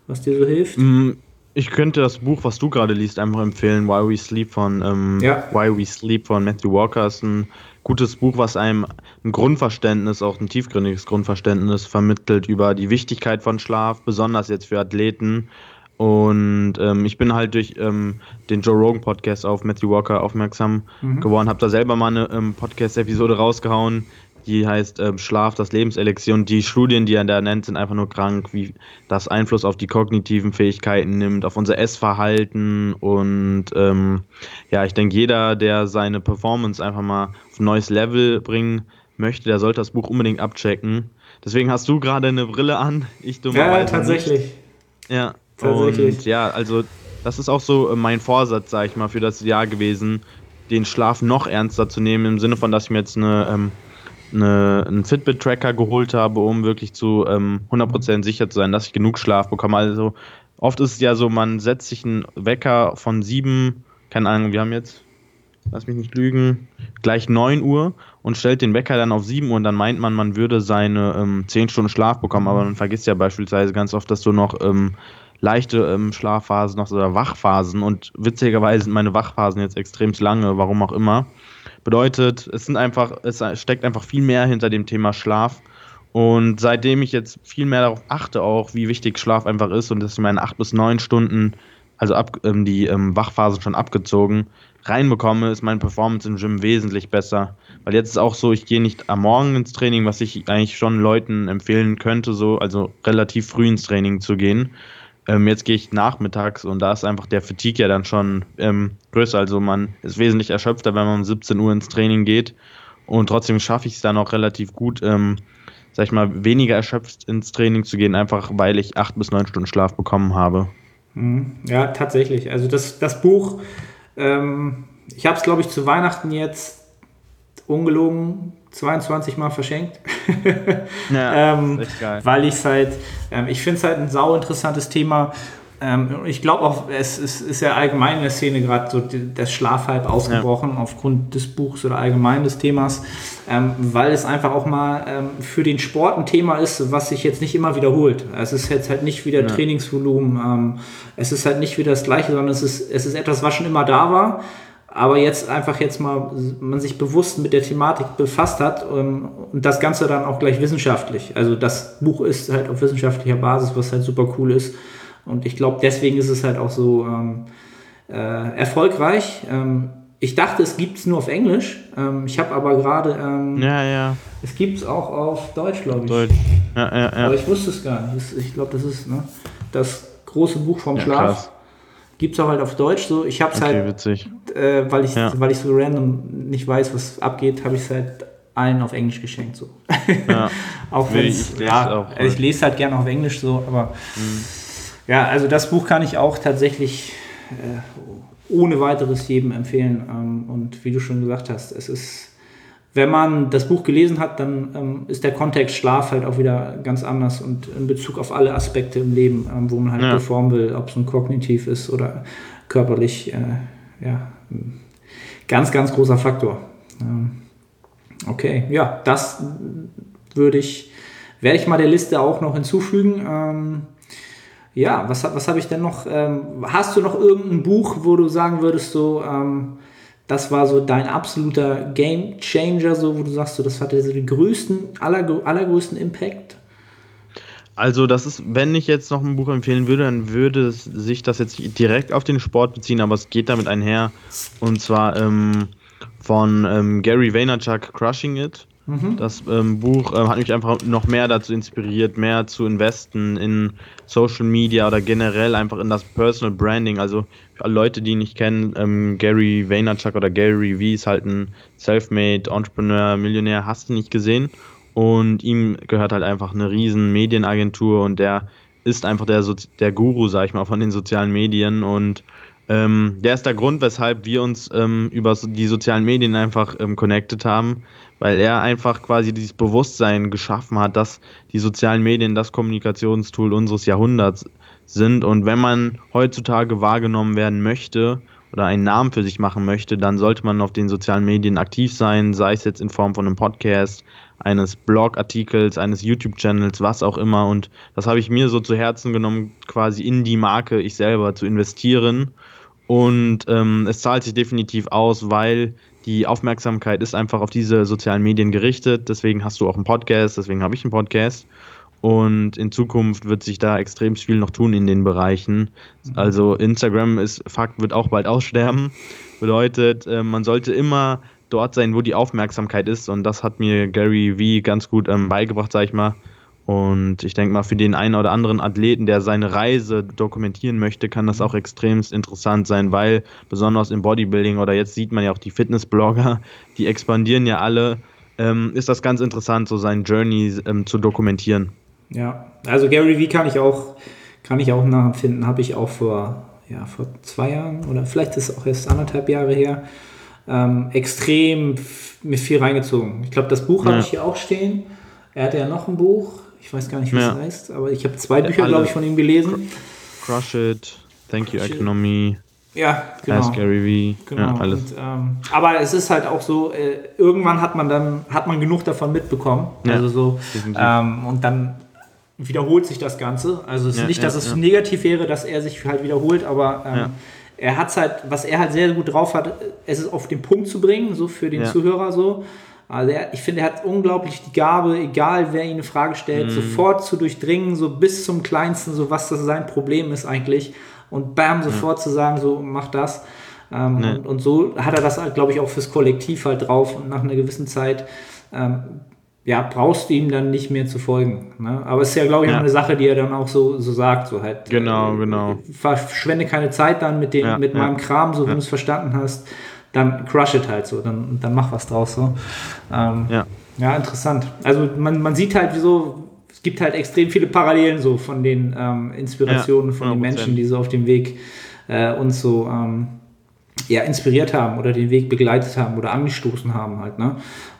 Was dir so hilft? Mm, Ich könnte das Buch, was du gerade liest, einfach empfehlen. Why We Sleep von ähm, Ja. Why We Sleep von Matthew Walker ist ein gutes Buch, was einem ein Grundverständnis, auch ein tiefgründiges Grundverständnis vermittelt über die Wichtigkeit von Schlaf, besonders jetzt für Athleten. Und ähm, ich bin halt durch ähm, den Joe Rogan Podcast auf Matthew Walker aufmerksam geworden, habe da selber mal eine ähm, Podcast-Episode rausgehauen, die heißt ähm, Schlaf, das Lebenselixier. Und die Studien, die er da nennt, sind einfach nur krank, wie das Einfluss auf die kognitiven Fähigkeiten nimmt, auf unser Essverhalten. Und ähm, ja, ich denke, jeder, der seine Performance einfach mal auf ein neues Level bringen möchte, der sollte das Buch unbedingt abchecken. Deswegen hast du gerade eine Brille an, ich Ja, dummerweise tatsächlich. Nicht. Ja, Tatsächlich. Und ja, also das ist auch so äh, mein Vorsatz, sag ich mal, für das Jahr gewesen, den Schlaf noch ernster zu nehmen, im Sinne von, dass ich mir jetzt eine, ähm, eine, einen Fitbit-Tracker geholt habe, um wirklich zu ähm, 100% sicher zu sein, dass ich genug Schlaf bekomme. Also oft ist es ja so, man setzt sich einen Wecker von sieben, keine Ahnung, wir haben jetzt, lass mich nicht lügen, gleich 9 Uhr und stellt den Wecker dann auf 7 Uhr und dann meint man, man würde seine ähm, 10 Stunden Schlaf bekommen, aber man vergisst ja beispielsweise ganz oft, dass du noch ähm, leichte ähm, Schlafphasen noch oder Wachphasen und witzigerweise sind meine Wachphasen jetzt extrem lange, warum auch immer. Bedeutet, es sind einfach, es steckt einfach viel mehr hinter dem Thema Schlaf. Und seitdem ich jetzt viel mehr darauf achte, auch wie wichtig Schlaf einfach ist und dass ich meine acht bis neun Stunden, also ab, ähm, die ähm, Wachphasen schon abgezogen, reinbekomme, ist meine Performance im Gym wesentlich besser. Weil jetzt ist auch so, ich gehe nicht am Morgen ins Training, was ich eigentlich schon Leuten empfehlen könnte, so, also relativ früh ins Training zu gehen. Ähm, jetzt gehe ich nachmittags und da ist einfach der Fatigue ja dann schon ähm, größer. Also man ist wesentlich erschöpfter, wenn man um 17 Uhr ins Training geht. Und trotzdem schaffe ich es dann auch relativ gut, ähm, sag ich mal, weniger erschöpft ins Training zu gehen, einfach weil ich acht bis neun Stunden Schlaf bekommen habe. Mhm. Ja, tatsächlich. Also das, das Buch, ähm, ich habe es, glaube ich, zu Weihnachten jetzt ungelogen 22 Mal verschenkt. Ja, ähm, weil ich es halt, ähm, ich finde es halt ein sau interessantes Thema. Ähm, ich glaube auch, es ist, ist ja allgemein in der Szene gerade so das Schlafhype ausgebrochen aufgrund des Buchs oder allgemein des Themas, ähm, weil es einfach auch mal ähm, für den Sport ein Thema ist, was sich jetzt nicht immer wiederholt. Es ist jetzt halt nicht wieder Trainingsvolumen, ähm, es ist halt nicht wieder das Gleiche, sondern es ist, es ist etwas, was schon immer da war aber jetzt einfach jetzt mal man sich bewusst mit der Thematik befasst hat ähm, und das Ganze dann auch gleich wissenschaftlich. Also das Buch ist halt auf wissenschaftlicher Basis, was halt super cool ist. Und ich glaube, deswegen ist es halt auch so ähm, äh, erfolgreich. Ähm, ich dachte, es gibt es nur auf Englisch. Ähm, ich habe aber gerade, ähm, Ja, ja, es gibt es auch auf Deutsch, glaube ich. Deutsch. Ja, ja, Aber ja. ich wusste es gar nicht. Ich glaube, das ist ne, das große Buch vom Ja, Schlaf. krass. Gibt es auch halt auf Deutsch. So, ich habe es Okay, halt witzig. äh, weil, ich, Ja. weil ich so random nicht weiß, was abgeht, habe ich es halt allen auf Englisch geschenkt. So. Ja. auch wenn ich ja, auch. ich lese halt gerne auf Englisch so, aber ja, also das Buch kann ich auch tatsächlich äh, ohne weiteres jedem empfehlen. Ähm, und wie du schon gesagt hast, es ist, wenn man das Buch gelesen hat, dann ähm, ist der Kontext Schlaf halt auch wieder ganz anders und in Bezug auf alle Aspekte im Leben, ähm, wo man halt ja. performen will, ob es nun kognitiv ist oder körperlich, äh, ja, ganz, ganz großer Faktor. Ähm, okay, ja, das würde ich, werde ich mal der Liste auch noch hinzufügen. Ähm, ja, was, was habe ich denn noch? Ähm, hast du noch irgendein Buch, wo du sagen würdest, so, ähm, das war so dein absoluter Game Changer, so, wo du sagst, so, das hatte so den größten, aller, allergrößten Impact? Also, das ist, wenn ich jetzt noch ein Buch empfehlen würde, dann würde sich das jetzt direkt auf den Sport beziehen, aber es geht damit einher. Und zwar ähm, von ähm, Gary Vaynerchuk, Crushing It. Mhm. Das ähm, Buch äh, hat mich einfach noch mehr dazu inspiriert, mehr zu investen in Social Media oder generell einfach in das Personal Branding. Also für alle Leute, die nicht kennen, ähm, Gary Vaynerchuk oder Gary V ist halt ein Selfmade Entrepreneur, Millionär, hast du nicht gesehen. Und ihm gehört halt einfach eine riesen Medienagentur und der ist einfach der, so der Guru, sag ich mal, von den sozialen Medien und ähm, der ist der Grund, weshalb wir uns ähm, über die sozialen Medien einfach ähm, connected haben, weil er einfach quasi dieses Bewusstsein geschaffen hat, dass die sozialen Medien das Kommunikationstool unseres Jahrhunderts sind. Und wenn man heutzutage wahrgenommen werden möchte oder einen Namen für sich machen möchte, dann sollte man auf den sozialen Medien aktiv sein, sei es jetzt in Form von einem Podcast, eines Blogartikels, eines YouTube-Channels, was auch immer. Und das habe ich mir so zu Herzen genommen, quasi in die Marke ich selber zu investieren und ähm, es zahlt sich definitiv aus, weil die Aufmerksamkeit ist einfach auf diese sozialen Medien gerichtet. Deswegen hast du auch einen Podcast, deswegen habe ich einen Podcast. Und in Zukunft wird sich da extrem viel noch tun in den Bereichen. Also Instagram ist Fakt, wird auch bald aussterben. Bedeutet, äh, man sollte immer dort sein, wo die Aufmerksamkeit ist. Und das hat mir Gary V ganz gut ähm, beigebracht, sag ich mal. Und ich denke mal, für den einen oder anderen Athleten, der seine Reise dokumentieren möchte, kann das auch extremst interessant sein, weil besonders im Bodybuilding oder jetzt sieht man ja auch die Fitnessblogger, die expandieren ja alle, ähm, ist das ganz interessant, so sein Journey ähm, zu dokumentieren. Ja, also Gary Vee kann ich auch, kann ich auch nachempfinden, habe ich auch vor, ja, vor zwei Jahren oder vielleicht ist es auch erst anderthalb Jahre her, ähm, extrem mir viel reingezogen. Ich glaube, das Buch ja. habe ich hier auch stehen. Er hatte ja noch ein Buch, ich weiß gar nicht, wie ja. es heißt, aber ich habe zwei Bücher, glaube ich, von ihm gelesen. Crush It, Thank You Economy. Ja, genau. Ask Gary V. Genau. Ja, alles. Und, ähm, aber es ist halt auch so, äh, irgendwann hat man dann, hat man genug davon mitbekommen. Ja, also so, ähm, und dann wiederholt sich das Ganze. Also es ist ja, nicht, dass es negativ wäre, dass er sich halt wiederholt, aber ähm, er hat es halt, was er halt sehr gut drauf hat, es ist auf den Punkt zu bringen, so für den Zuhörer so. Also er, ich finde, er hat unglaublich die Gabe, egal wer ihn eine Frage stellt, mm. sofort zu durchdringen, so bis zum Kleinsten, so was das sein Problem ist eigentlich. Und bam, sofort ja. zu sagen, so mach das. Ähm, nee. und, und, so hat er das, glaube ich, auch fürs Kollektiv halt drauf. Und nach einer gewissen Zeit ähm, ja, brauchst du ihm dann nicht mehr zu folgen. Ne? Aber es ist ja, glaube ich, ja. auch eine Sache, die er dann auch so, so sagt. So halt, genau, äh, genau. Verschwende keine Zeit dann mit, dem, ja, mit meinem Kram, so wie du es verstanden hast dann crush it halt so, dann, dann mach was draus so. Ähm, ja. ja, interessant. Also man, man sieht halt, wieso, es gibt halt extrem viele Parallelen so von den ähm, Inspirationen ja, von den Menschen, die so auf dem Weg äh, uns so ähm, ja, inspiriert haben oder den Weg begleitet haben oder angestoßen haben halt. Ne?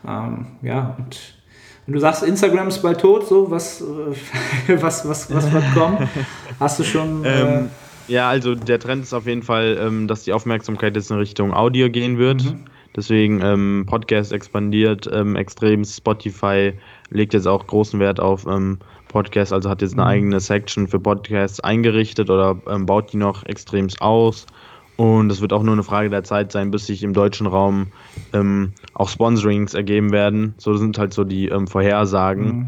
Ähm, ja, und wenn du sagst, Instagram ist bald tot, so, was, äh, was, was, was wird kommen? Hast du schon... Äh, ähm, ja, also der Trend ist auf jeden Fall, ähm, dass die Aufmerksamkeit jetzt in Richtung Audio gehen wird. Mhm. Deswegen ähm, Podcast expandiert ähm, extrem. Spotify legt jetzt auch großen Wert auf ähm, Podcasts, also hat jetzt eine mhm. eigene Section für Podcasts eingerichtet oder ähm, baut die noch extremst aus. Und es wird auch nur eine Frage der Zeit sein, bis sich im deutschen Raum ähm, auch Sponsorings ergeben werden. So sind halt so die ähm, Vorhersagen. Mhm.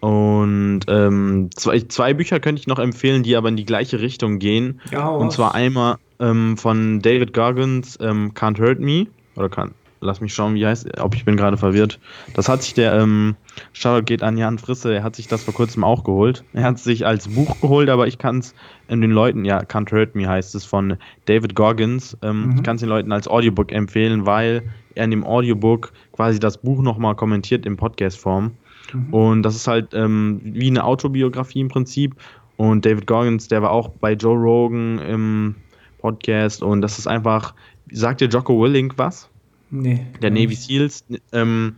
Und ähm, zwei, zwei Bücher könnte ich noch empfehlen, die aber in die gleiche Richtung gehen. Ja, und zwar einmal ähm, von David Goggins, ähm, Can't Hurt Me. Oder kann, lass mich schauen, wie heißt, ob ich bin gerade verwirrt. Das hat sich der, ähm, Shoutout geht an Jan Frisse, er hat sich das vor kurzem auch geholt. Er hat es sich als Buch geholt, aber ich kann es den Leuten, ja, Can't Hurt Me heißt es von David Goggins. Ähm, mhm. Ich kann es den Leuten als Audiobook empfehlen, weil er in dem Audiobook quasi das Buch nochmal kommentiert in Podcast-Form. Mhm. Und das ist halt ähm, wie eine Autobiografie im Prinzip. Und David Goggins, der war auch bei Joe Rogan im Podcast und das ist einfach, sagt dir Jocko Willink was? Nee. Der Navy Seals. Ähm,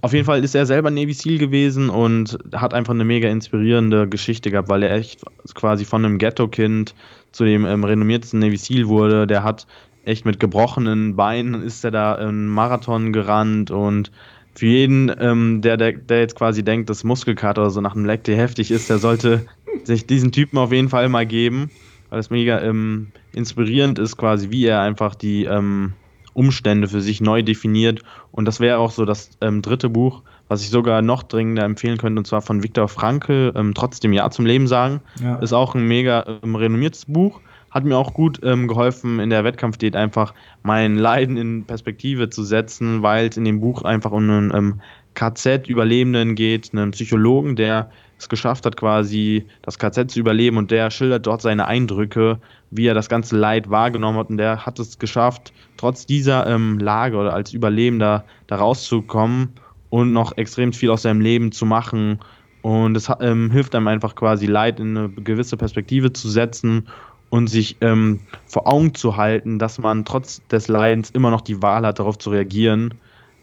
auf jeden Fall ist er selber Navy Seal gewesen und hat einfach eine mega inspirierende Geschichte gehabt, weil er echt quasi von einem Ghetto-Kind zu dem ähm, renommiertesten Navy Seal wurde. Der hat echt mit gebrochenen Beinen ist er da einen Marathon gerannt und für jeden, ähm, der, der, der jetzt quasi denkt, dass Muskelkater oder so nach einem Leck heftig ist, der sollte sich diesen Typen auf jeden Fall mal geben, weil es mega ähm, inspirierend ist, quasi, wie er einfach die ähm, Umstände für sich neu definiert. Und das wäre auch so das ähm, dritte Buch, was ich sogar noch dringender empfehlen könnte, und zwar von Viktor Frankl, ähm, Trotzdem Ja zum Leben sagen. Ja. Ist auch ein mega ähm, renommiertes Buch hat mir auch gut ähm, geholfen, in der Wettkampfdiät einfach mein Leiden in Perspektive zu setzen, weil es in dem Buch einfach um einen ähm, KZ-Überlebenden geht, einen Psychologen, der es geschafft hat, quasi das KZ zu überleben und der schildert dort seine Eindrücke, wie er das ganze Leid wahrgenommen hat und der hat es geschafft, trotz dieser ähm, Lage oder als Überlebender da rauszukommen und noch extrem viel aus seinem Leben zu machen. Und es ähm, hilft einem einfach quasi Leid in eine gewisse Perspektive zu setzen und sich ähm, vor Augen zu halten, dass man trotz des Leidens immer noch die Wahl hat, darauf zu reagieren,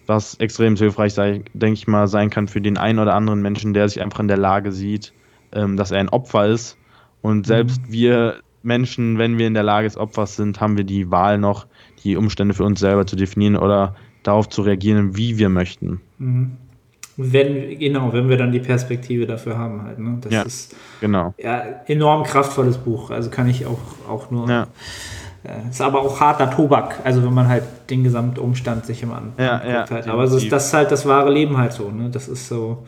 was extrem hilfreich, sei, denke ich mal, sein kann für den einen oder anderen Menschen, der sich einfach in der Lage sieht, ähm, dass er ein Opfer ist. Und selbst mhm. wir Menschen, wenn wir in der Lage des Opfers sind, haben wir die Wahl noch, die Umstände für uns selber zu definieren oder darauf zu reagieren, wie wir möchten. Mhm. Wenn, genau, wenn wir dann die Perspektive dafür haben halt. Ne? Das ja, ist genau. ja enorm kraftvolles Buch. Also kann ich auch, auch nur. Ja. Äh, ist aber auch harter Tobak, also wenn man halt den Gesamtumstand sich immer anguckt. Ja, ja, halt. Aber es ist, das ist halt das wahre Leben halt so. Ne? Das ist so.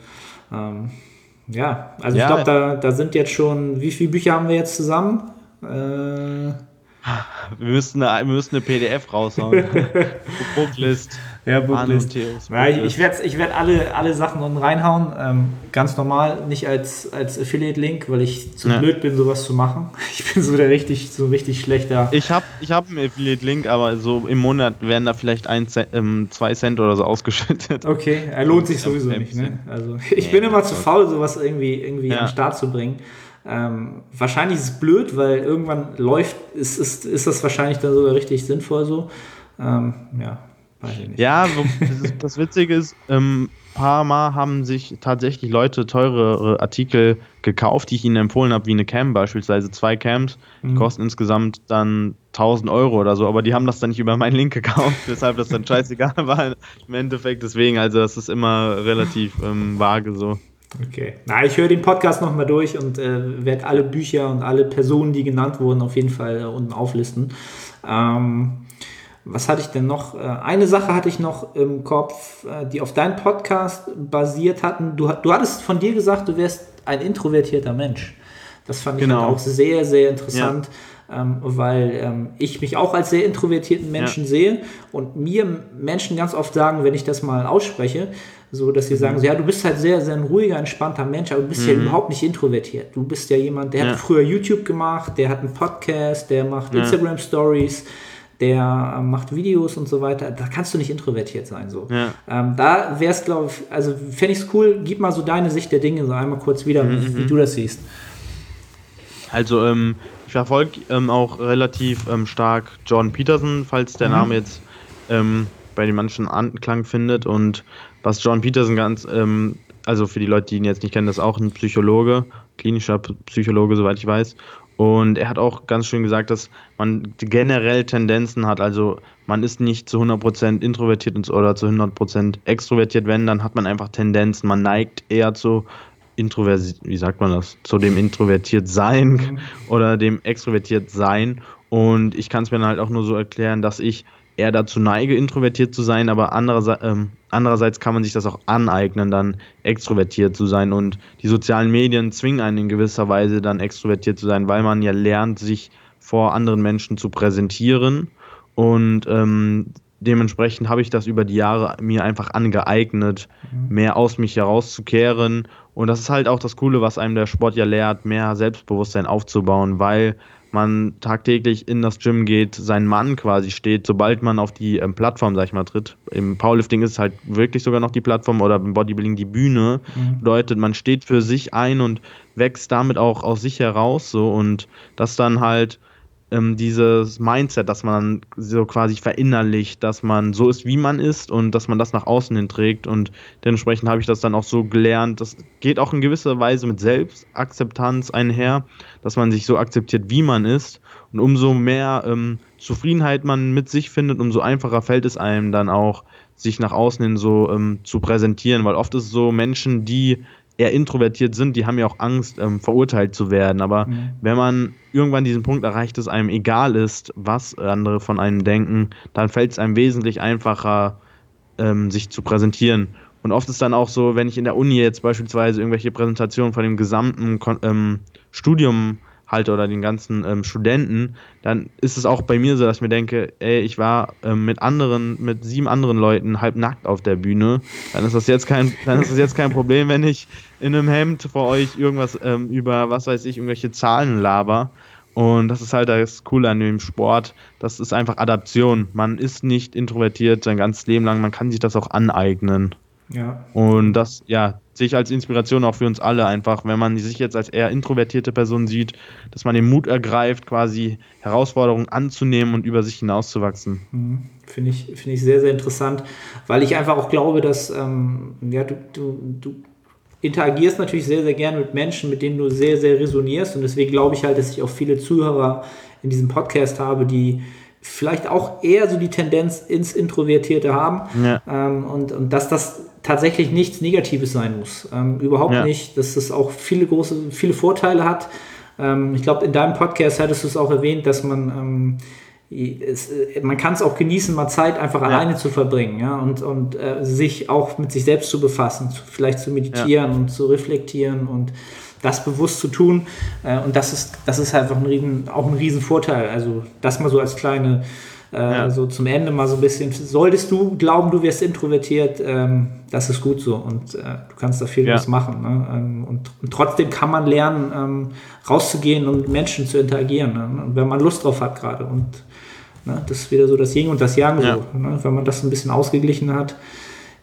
Ähm, ja, also ja, ich glaube, da, da sind jetzt schon, wie viele Bücher haben wir jetzt zusammen? Äh, wir müssten eine, wir müssten eine PDF raushauen. Booklist. Ja, Booklist. Ja, ich, ich werde ich werd alle, alle Sachen unten reinhauen. Ähm, ganz normal, nicht als, als Affiliate-Link, weil ich zu ja. blöd bin, sowas zu machen. Ich bin so der richtig, so richtig schlechter. Ich habe ich hab einen Affiliate-Link, aber so im Monat werden da vielleicht ein Cent, ähm, zwei Cent oder so ausgeschüttet. Okay, er lohnt sich sowieso nicht. Ne? Also ich bin immer zu faul, sowas irgendwie, irgendwie ja. an den Start zu bringen. Ähm, wahrscheinlich ist es blöd, weil irgendwann läuft, ist, ist, ist das wahrscheinlich dann sogar richtig sinnvoll so. Ähm, ja, Ja, das, das Witzige ist, ähm, paar Mal haben sich tatsächlich Leute teurere Artikel gekauft, die ich ihnen empfohlen habe, wie eine Cam beispielsweise. Zwei Cams, die mhm. kosten insgesamt dann 1000 Euro oder so, aber die haben das dann nicht über meinen Link gekauft, weshalb das dann scheißegal war im Endeffekt. Deswegen, also das ist immer relativ ähm, vage so. Okay. Na, ich höre den Podcast nochmal durch und äh, werde alle Bücher und alle Personen, die genannt wurden, auf jeden Fall äh, unten auflisten. Ähm, was hatte ich denn noch? Äh, eine Sache hatte ich noch im Kopf, äh, die auf deinem Podcast basiert hatten. Du, du hattest von dir gesagt, du wärst ein introvertierter Mensch. Das fand ich genau. auch sehr, sehr interessant. Ja ähm, weil ähm, ich mich auch als sehr introvertierten Menschen ja. sehe und mir Menschen ganz oft sagen, wenn ich das mal ausspreche, so dass sie sagen, so, ja, du bist halt sehr, sehr ein ruhiger, entspannter Mensch, aber du bist mhm. ja überhaupt nicht introvertiert. Du bist ja jemand, der ja. hat früher YouTube gemacht, der hat einen Podcast, der macht. Instagram Stories, der äh, macht Videos und so weiter. Da kannst du nicht introvertiert sein. So. Ja. Ähm, da wäre es, glaube ich, also fände ich es cool, gib mal so deine Sicht der Dinge so einmal kurz wieder, mhm. wie mhm. du das siehst. Also, ähm, ich verfolge ähm, auch relativ ähm, stark Jordan Peterson, falls der mhm. Name jetzt ähm, bei den manchen Anklang findet. Und was John Peterson ganz, ähm, also für die Leute, die ihn jetzt nicht kennen, das ist auch ein Psychologe, klinischer Psychologe, soweit ich weiß. Und er hat auch ganz schön gesagt, dass man generell Tendenzen hat. Also man ist nicht zu 100% introvertiert oder zu 100% extrovertiert. Wenn, dann hat man einfach Tendenzen. Man neigt eher zu introvertiert, wie sagt man das, zu dem introvertiert sein mhm. oder dem extrovertiert sein. Und ich kann es mir dann halt auch nur so erklären, dass ich eher dazu neige, introvertiert zu sein, aber andererseits, ähm, andererseits kann man sich das auch aneignen, dann extrovertiert zu sein. Und die sozialen Medien zwingen einen in gewisser Weise dann extrovertiert zu sein, weil man ja lernt, sich vor anderen Menschen zu präsentieren. Und ähm, dementsprechend habe ich das über die Jahre mir einfach angeeignet, mhm. mehr aus mich herauszukehren. Und das ist halt auch das Coole, was einem der Sport ja lehrt, mehr Selbstbewusstsein aufzubauen, weil man tagtäglich in das Gym geht, sein Mann quasi steht, sobald man auf die ähm, Plattform, sag ich mal, tritt. Im Powerlifting ist es halt wirklich sogar noch die Plattform oder im Bodybuilding die Bühne. Mhm. Bedeutet, man steht für sich ein und wächst damit auch aus sich heraus so und das dann halt ähm, dieses Mindset, dass man so quasi verinnerlicht, dass man so ist, wie man ist und dass man das nach außen hin trägt. Und dementsprechend habe ich das dann auch so gelernt. Das geht auch in gewisser Weise mit Selbstakzeptanz einher, dass man sich so akzeptiert, wie man ist. Und umso mehr ähm, Zufriedenheit man mit sich findet, umso einfacher fällt es einem dann auch, sich nach außen hin so ähm, zu präsentieren. Weil oft ist es so, Menschen, die eher introvertiert sind, die haben ja auch Angst, ähm, verurteilt zu werden. Aber mhm. wenn man irgendwann diesen Punkt erreicht, dass einem egal ist, was andere von einem denken, dann fällt es einem wesentlich einfacher, ähm, sich zu präsentieren. Und oft ist dann auch so, wenn ich in der Uni jetzt beispielsweise irgendwelche Präsentationen von dem gesamten ähm, Studium halte oder den ganzen ähm, Studenten, dann ist es auch bei mir so, dass ich mir denke, ey, ich war ähm, mit anderen, mit sieben anderen Leuten halb nackt auf der Bühne. Dann ist das jetzt kein, dann ist das jetzt kein Problem, wenn ich in einem Hemd vor euch irgendwas ähm, über, was weiß ich, irgendwelche Zahlen laber. Und das ist halt das Coole an dem Sport. Das ist einfach Adaption. Man ist nicht introvertiert sein ganzes Leben lang. Man kann sich das auch aneignen. Ja. Und das, ja, sehe ich als Inspiration auch für uns alle einfach, wenn man sich jetzt als eher introvertierte Person sieht, dass man den Mut ergreift, quasi Herausforderungen anzunehmen und über sich hinauszuwachsen. Mhm. Finde ich, find ich sehr, sehr interessant, weil ich einfach auch glaube, dass ähm, ja, du, du, du interagierst natürlich sehr, sehr gerne mit Menschen, mit denen du sehr, sehr resonierst und deswegen glaube ich halt, dass ich auch viele Zuhörer in diesem Podcast habe, die vielleicht auch eher so die Tendenz ins Introvertierte haben ja. ähm, und, und dass das tatsächlich nichts Negatives sein muss. Ähm, überhaupt ja. nicht, dass es auch viele große, viele Vorteile hat. Ähm, ich glaube, in deinem Podcast hattest du es auch erwähnt, dass man ähm, es, äh, man kann es auch genießen, mal Zeit einfach ja. alleine zu verbringen, ja, und, und äh, sich auch mit sich selbst zu befassen, zu, vielleicht zu meditieren ja. und zu reflektieren und das bewusst zu tun. Äh, und das ist, das ist einfach ein riesen, auch ein Riesenvorteil. Also das mal so als kleine äh, ja. So zum Ende mal so ein bisschen, solltest du glauben, du wirst introvertiert, ähm, das ist gut so und äh, du kannst da viel ja. machen. Ne? Ähm, und, und, trotzdem kann man lernen, ähm, rauszugehen und mit Menschen zu interagieren, ne? wenn man Lust drauf hat gerade. Und ne? das ist wieder so das Yin und das Yang ja. so. Ne? Wenn man das ein bisschen ausgeglichen hat,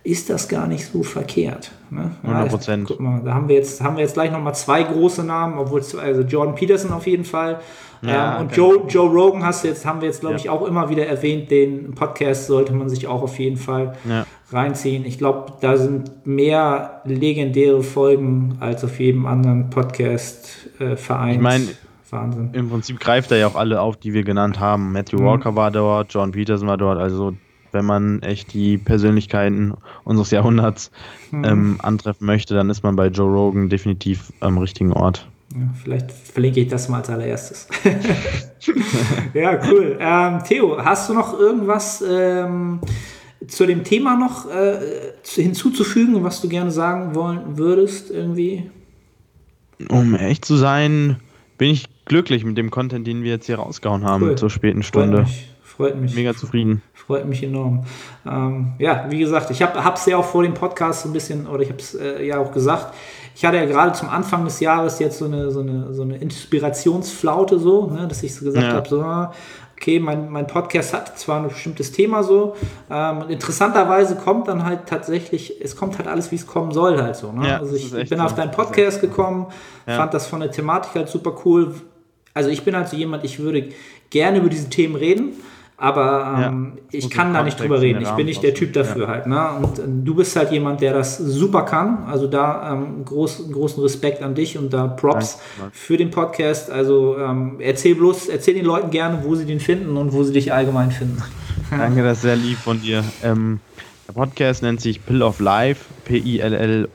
ist das gar nicht so verkehrt. Ne? 100 Prozent. mal, da haben wir jetzt, haben wir jetzt gleich nochmal zwei große Namen, obwohl also Jordan Peterson auf jeden Fall ja, ähm, und genau. Joe, Joe Rogan hast jetzt, haben wir jetzt, glaube ja. ich, auch immer wieder erwähnt. Den Podcast sollte man sich auch auf jeden Fall ja. reinziehen. Ich glaube, da sind mehr legendäre Folgen als auf jedem anderen Podcast äh, vereint. Ich meine, Wahnsinn. Im Prinzip greift er ja auch alle auf, die wir genannt haben. Matthew mhm. Walker war dort, John Peterson war dort. Also wenn man echt die Persönlichkeiten unseres Jahrhunderts mhm. ähm, antreffen möchte, dann ist man bei Joe Rogan definitiv am richtigen Ort. Ja, vielleicht verlinke ich das mal als allererstes. ja, cool. Ähm, Theo, hast du noch irgendwas ähm, zu dem Thema noch äh, hinzuzufügen, was du gerne sagen wollen würdest irgendwie? Um echt zu sein, bin ich glücklich mit dem Content, den wir jetzt hier rausgehauen haben cool. zur späten Stunde. Freut mich. Freut mich. Mega zufrieden. Freut mich enorm. Ähm, ja, wie gesagt, ich habe es ja auch vor dem Podcast so ein bisschen, oder ich habe es äh, ja auch gesagt, ich hatte ja gerade zum Anfang des Jahres jetzt so eine, so eine, so eine Inspirationsflaute, so, ne, dass ich so gesagt ja. habe, so, okay, mein, mein Podcast hat zwar ein bestimmtes Thema so, ähm, interessanterweise kommt dann halt tatsächlich, es kommt halt alles, wie es kommen soll halt so. Ne? Ja, also ich bin so. auf deinen Podcast gekommen, ja. fand das von der Thematik halt super cool. Also ich bin halt so jemand, ich würde gerne über diese Themen reden, aber ähm, ja, ich kann da nicht drüber reden. Ich bin nicht der Typ dafür ja. halt. Ne? Und äh, du bist halt jemand, der das super kann. Also da ähm, groß, großen Respekt an dich und da Props Danke. für den Podcast. Also ähm, erzähl bloß, erzähl den Leuten gerne, wo sie den finden und wo sie dich allgemein finden. Danke, das ist sehr lieb von dir. Ähm, der Podcast nennt sich Pill of Life, P-I-L-L-O-F-L-I-F-E.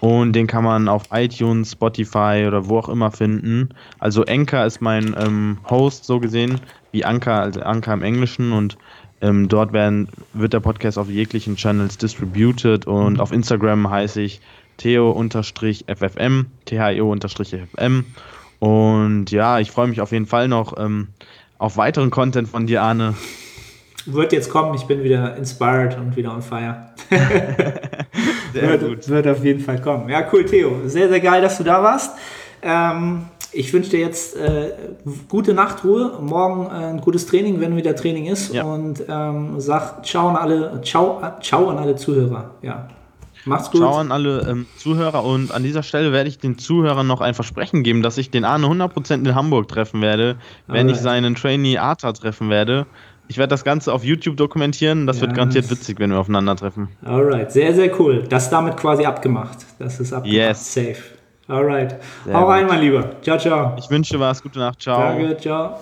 Und den kann man auf iTunes, Spotify oder wo auch immer finden. Also Anchor ist mein ähm, Host so gesehen wie Anker, also Anker im Englischen und ähm, dort werden, wird der Podcast auf jeglichen Channels distributed und auf Instagram heiße ich theo-ffm, thio-ffm und ja, ich freue mich auf jeden Fall noch ähm, auf weiteren Content von dir, Arne. Wird jetzt kommen, ich bin wieder inspired und wieder on fire. wird, gut. Wird auf jeden Fall kommen. Ja, cool, Theo. Sehr, sehr geil, dass du da warst. Ähm, ich wünsche dir jetzt äh, gute Nachtruhe, morgen äh, ein gutes Training, wenn wieder Training ist. Ja. Und ähm, sag ciao an alle, ciao, ciao an alle Zuhörer. Ja. Macht's gut. Ciao an alle ähm, Zuhörer und an dieser Stelle werde ich den Zuhörern noch ein Versprechen geben, dass ich den Arne 100% in Hamburg treffen werde, wenn Alright. ich seinen Trainee Arta treffen werde. Ich werde das Ganze auf YouTube dokumentieren. Das wird Ja, garantiert das- witzig, wenn wir aufeinandertreffen. Alright, sehr, sehr cool. Das ist damit quasi abgemacht. Das ist abgemacht. Yes. Safe. Alright. Sehr Hau rein, mein Lieber. Ciao, ciao. Ich wünsche was. Gute Nacht. Ciao. Danke, ciao.